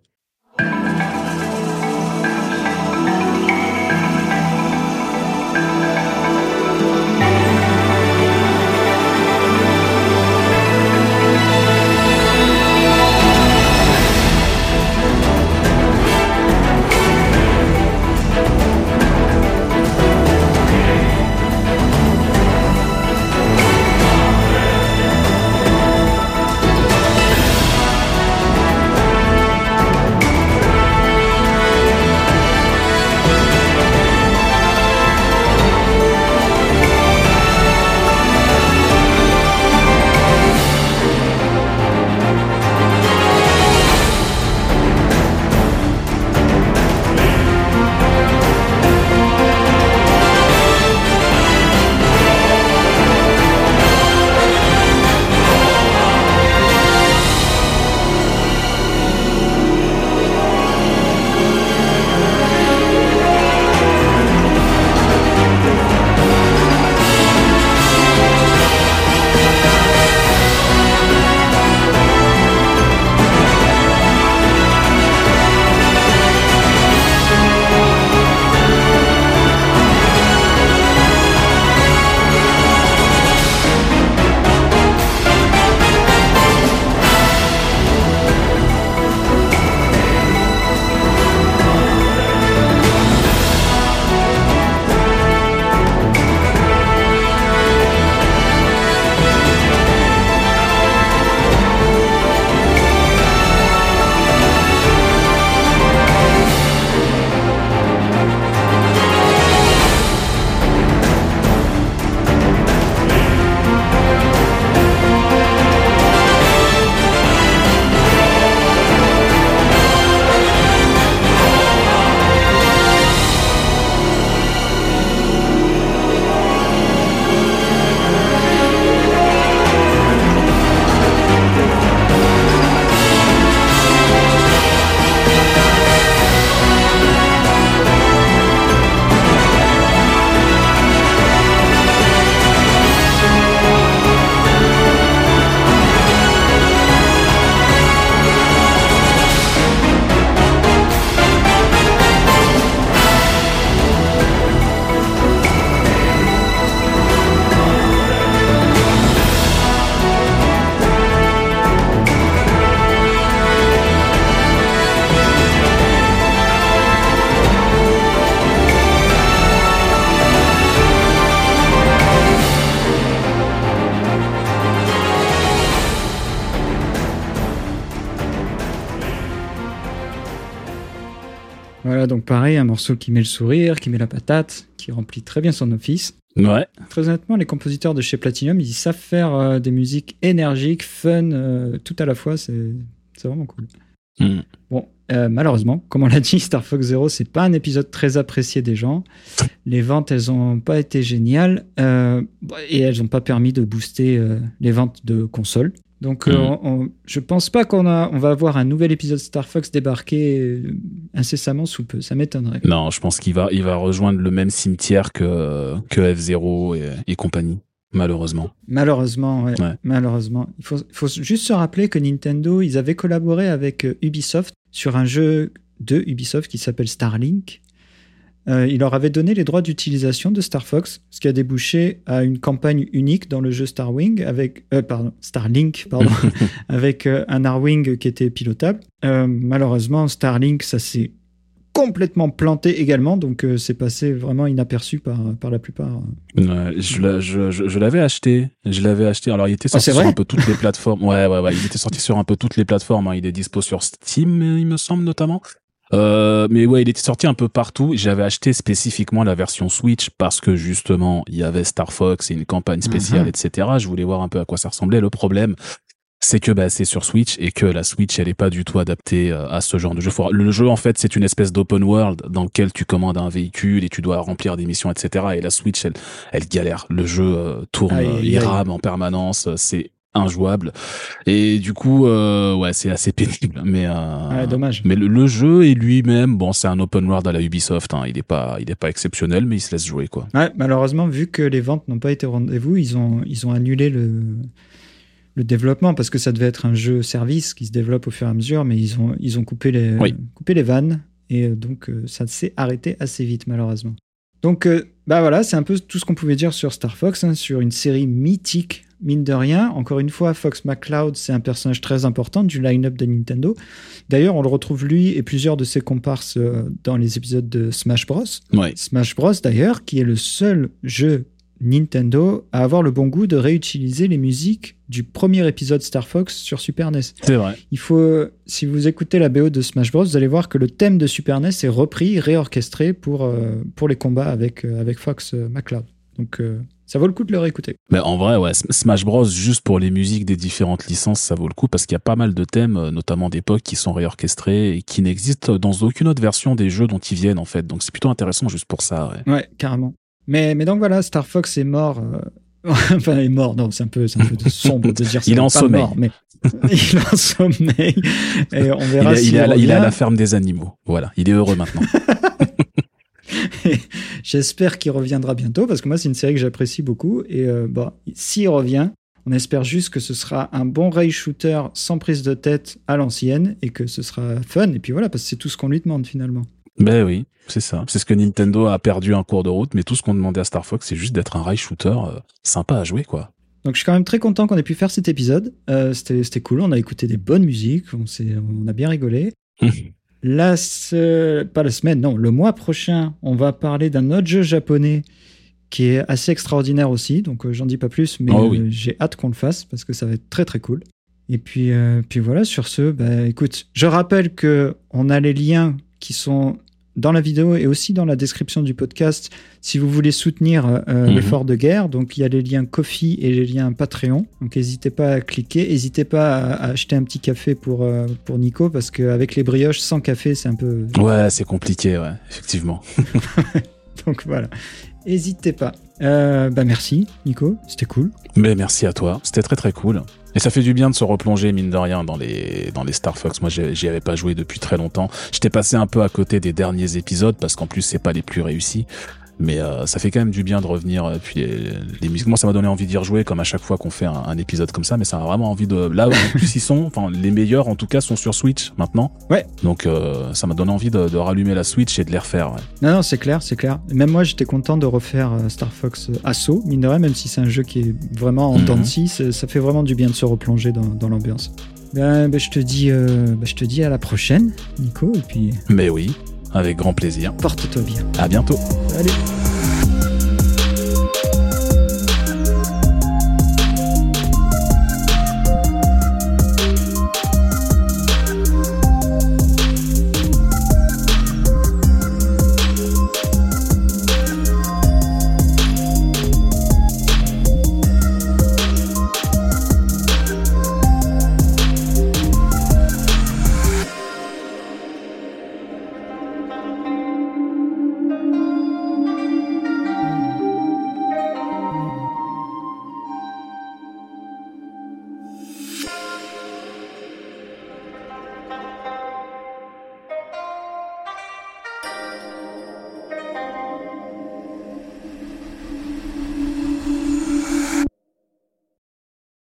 Morceau qui met le sourire, qui met la patate, qui remplit très bien son office. Ouais. Très honnêtement, les compositeurs de chez Platinum, ils savent faire euh, des musiques énergiques, fun, euh, tout à la fois. C'est vraiment cool. Mm. Bon, euh, malheureusement, comme on l'a dit, Star Fox Zero, c'est pas un épisode très apprécié des gens. Les ventes, elles ont pas été géniales et elles ont pas permis de booster les ventes de consoles. Donc, euh, on- on- je pense pas qu'on a, on va avoir un nouvel épisode Star Fox débarquer euh, incessamment sous peu. Ça m'étonnerait. Non, je pense qu'il va, il va rejoindre le même cimetière que, que F0 et, et compagnie, malheureusement. Malheureusement, ouais. Ouais. Malheureusement. Il faut, faut juste se rappeler que Nintendo, ils avaient collaboré avec euh, Ubisoft sur un jeu de Ubisoft qui s'appelle Starlink. Euh, il leur avait donné les droits d'utilisation de Star Fox, ce qui a débouché à une campagne unique dans le jeu Starwing avec, euh, pardon, Starlink, pardon, avec euh, un Arwing qui était pilotable. Malheureusement, Starlink, ça s'est complètement planté également, donc c'est passé vraiment inaperçu par, par la plupart. Je l'a- je, je, je l'avais acheté. Je l'avais acheté. Alors, il était Ah, sorti sur un peu toutes les plateformes. Ouais, ouais, ouais. Il était sorti sur un peu toutes les plateformes. hein. Il est dispo sur Steam, il me semble, notamment. Euh, mais ouais, il était sorti un peu partout. J'avais acheté spécifiquement la version Switch parce que justement, il y avait Star Fox et une campagne spéciale, Mhm. etc. Je voulais voir un peu à quoi ça ressemblait. Le problème, c'est que bah, c'est sur Switch et que la Switch, elle est pas du tout adaptée euh, à ce genre de jeu. Le jeu, en fait, c'est une espèce d'open world dans lequel tu commandes un véhicule et tu dois remplir des missions, etc. Et la Switch, elle, elle galère. Le jeu euh, tourne, Aïe, il aïe. rame en permanence. C'est injouable. Et du coup, euh, ouais, c'est assez pénible. Mais, euh, Ouais, dommage. mais le, le jeu est lui-même, bon, c'est un open world à la Ubisoft. Hein, il est pas, il est pas exceptionnel, mais il se laisse jouer, quoi. Ouais, malheureusement, vu que les ventes n'ont pas été au rendez-vous, ils ont, ils ont annulé le, le développement parce que ça devait être un jeu service qui se développe au fur et à mesure, mais ils ont, ils ont coupé, les, Oui. coupé les vannes et euh, donc ça s'est arrêté assez vite, malheureusement. Donc, bah voilà, c'est un peu tout ce qu'on pouvait dire sur Star Fox, hein, sur une série mythique, mine de rien. Encore une fois, Fox McCloud, c'est un personnage très important du line-up de Nintendo. D'ailleurs, on le retrouve lui et plusieurs de ses comparses euh, dans les épisodes de Smash Bros. Ouais. Smash Bros d'ailleurs, qui est le seul jeu Nintendo à avoir le bon goût de réutiliser les musiques du premier épisode Star Fox sur Super NES. C'est vrai. Il faut, si vous écoutez la BO de Smash Bros, vous allez voir que le thème de Super NES est repris, réorchestré pour, euh, pour les combats avec, euh, avec Fox euh, McCloud. Donc euh, ça vaut le coup de le réécouter. Mais en vrai, ouais, Sm- Smash Bros, juste pour les musiques des différentes licences, ça vaut le coup parce qu'il y a pas mal de thèmes, euh, notamment d'époque, qui sont réorchestrés et qui n'existent dans aucune autre version des jeux dont ils viennent, en fait. Donc c'est plutôt intéressant juste pour ça, ouais. Ouais, carrément. Mais, mais donc voilà, Star Fox est mort. euh, enfin, est mort, non, c'est un peu, c'est un peu sombre de dire ça. Il est en sommeil. mort, mais il est en sommeil. Et on Il, verra il est à la, il est à la ferme des animaux. Voilà. Il est heureux maintenant. J'espère qu'il reviendra bientôt parce que moi, c'est une série que j'apprécie beaucoup. Et euh, bon, s'il revient, on espère juste que ce sera un bon rail shooter sans prise de tête à l'ancienne et que ce sera fun. Et puis voilà, parce que c'est tout ce qu'on lui demande finalement. ben oui, c'est ça. C'est ce que Nintendo a perdu en cours de route, mais tout ce qu'on demandait à Star Fox, c'est juste d'être un rail shooter euh, sympa à jouer, quoi. Donc je suis quand même très content qu'on ait pu faire cet épisode. Euh, C'était cool, on a écouté des bonnes musiques, on, on a bien rigolé. La se- pas la semaine, non, le mois prochain, on va parler d'un autre jeu japonais qui est assez extraordinaire aussi. Donc euh, j'en dis pas plus, mais Oh oui. euh, j'ai hâte qu'on le fasse parce que ça va être très très cool. Et puis, euh, puis voilà, sur ce, bah, écoute, je rappelle que on a les liens qui sont dans la vidéo et aussi dans la description du podcast si vous voulez soutenir euh, Mhm. l'effort de guerre. Donc il y a les liens Kofi et les liens Patreon. Donc n'hésitez pas à cliquer, n'hésitez pas à, à acheter un petit café pour, euh, pour Nico parce qu'avec les brioches sans café c'est un peu... Ouais, c'est compliqué, ouais, effectivement. Donc voilà, n'hésitez pas. Euh, bah merci Nico, c'était cool. Mais merci à toi, c'était très très cool. Et ça fait du bien de se replonger, mine de rien, dans les, dans les Star Fox. Moi, j'y avais pas joué depuis très longtemps. J'étais passé un peu à côté des derniers épisodes, parce qu'en plus, c'est pas les plus réussis. Mais euh, ça fait quand même du bien de revenir. euh, Puis les, les musiques, moi, ça m'a donné envie d'y rejouer, comme à chaque fois qu'on fait un, un épisode comme ça. Mais ça a vraiment envie de. Là, en plus, ils sont, enfin, les meilleurs, en tout cas, sont sur Switch maintenant. Ouais. Donc, euh, ça m'a donné envie de, de rallumer la Switch et de les refaire. ouais. Non, non, c'est clair, c'est clair. Même moi, j'étais content de refaire Star Fox Assault, mine de rien, même si c'est un jeu qui est vraiment en dents de scie, c'est- ça fait vraiment du bien de se replonger dans, dans l'ambiance. Ben, ben, je te dis, euh, ben, je te dis à la prochaine, Nico, et puis Mais oui, avec grand plaisir. porte-toi bien. À bientôt. Allez.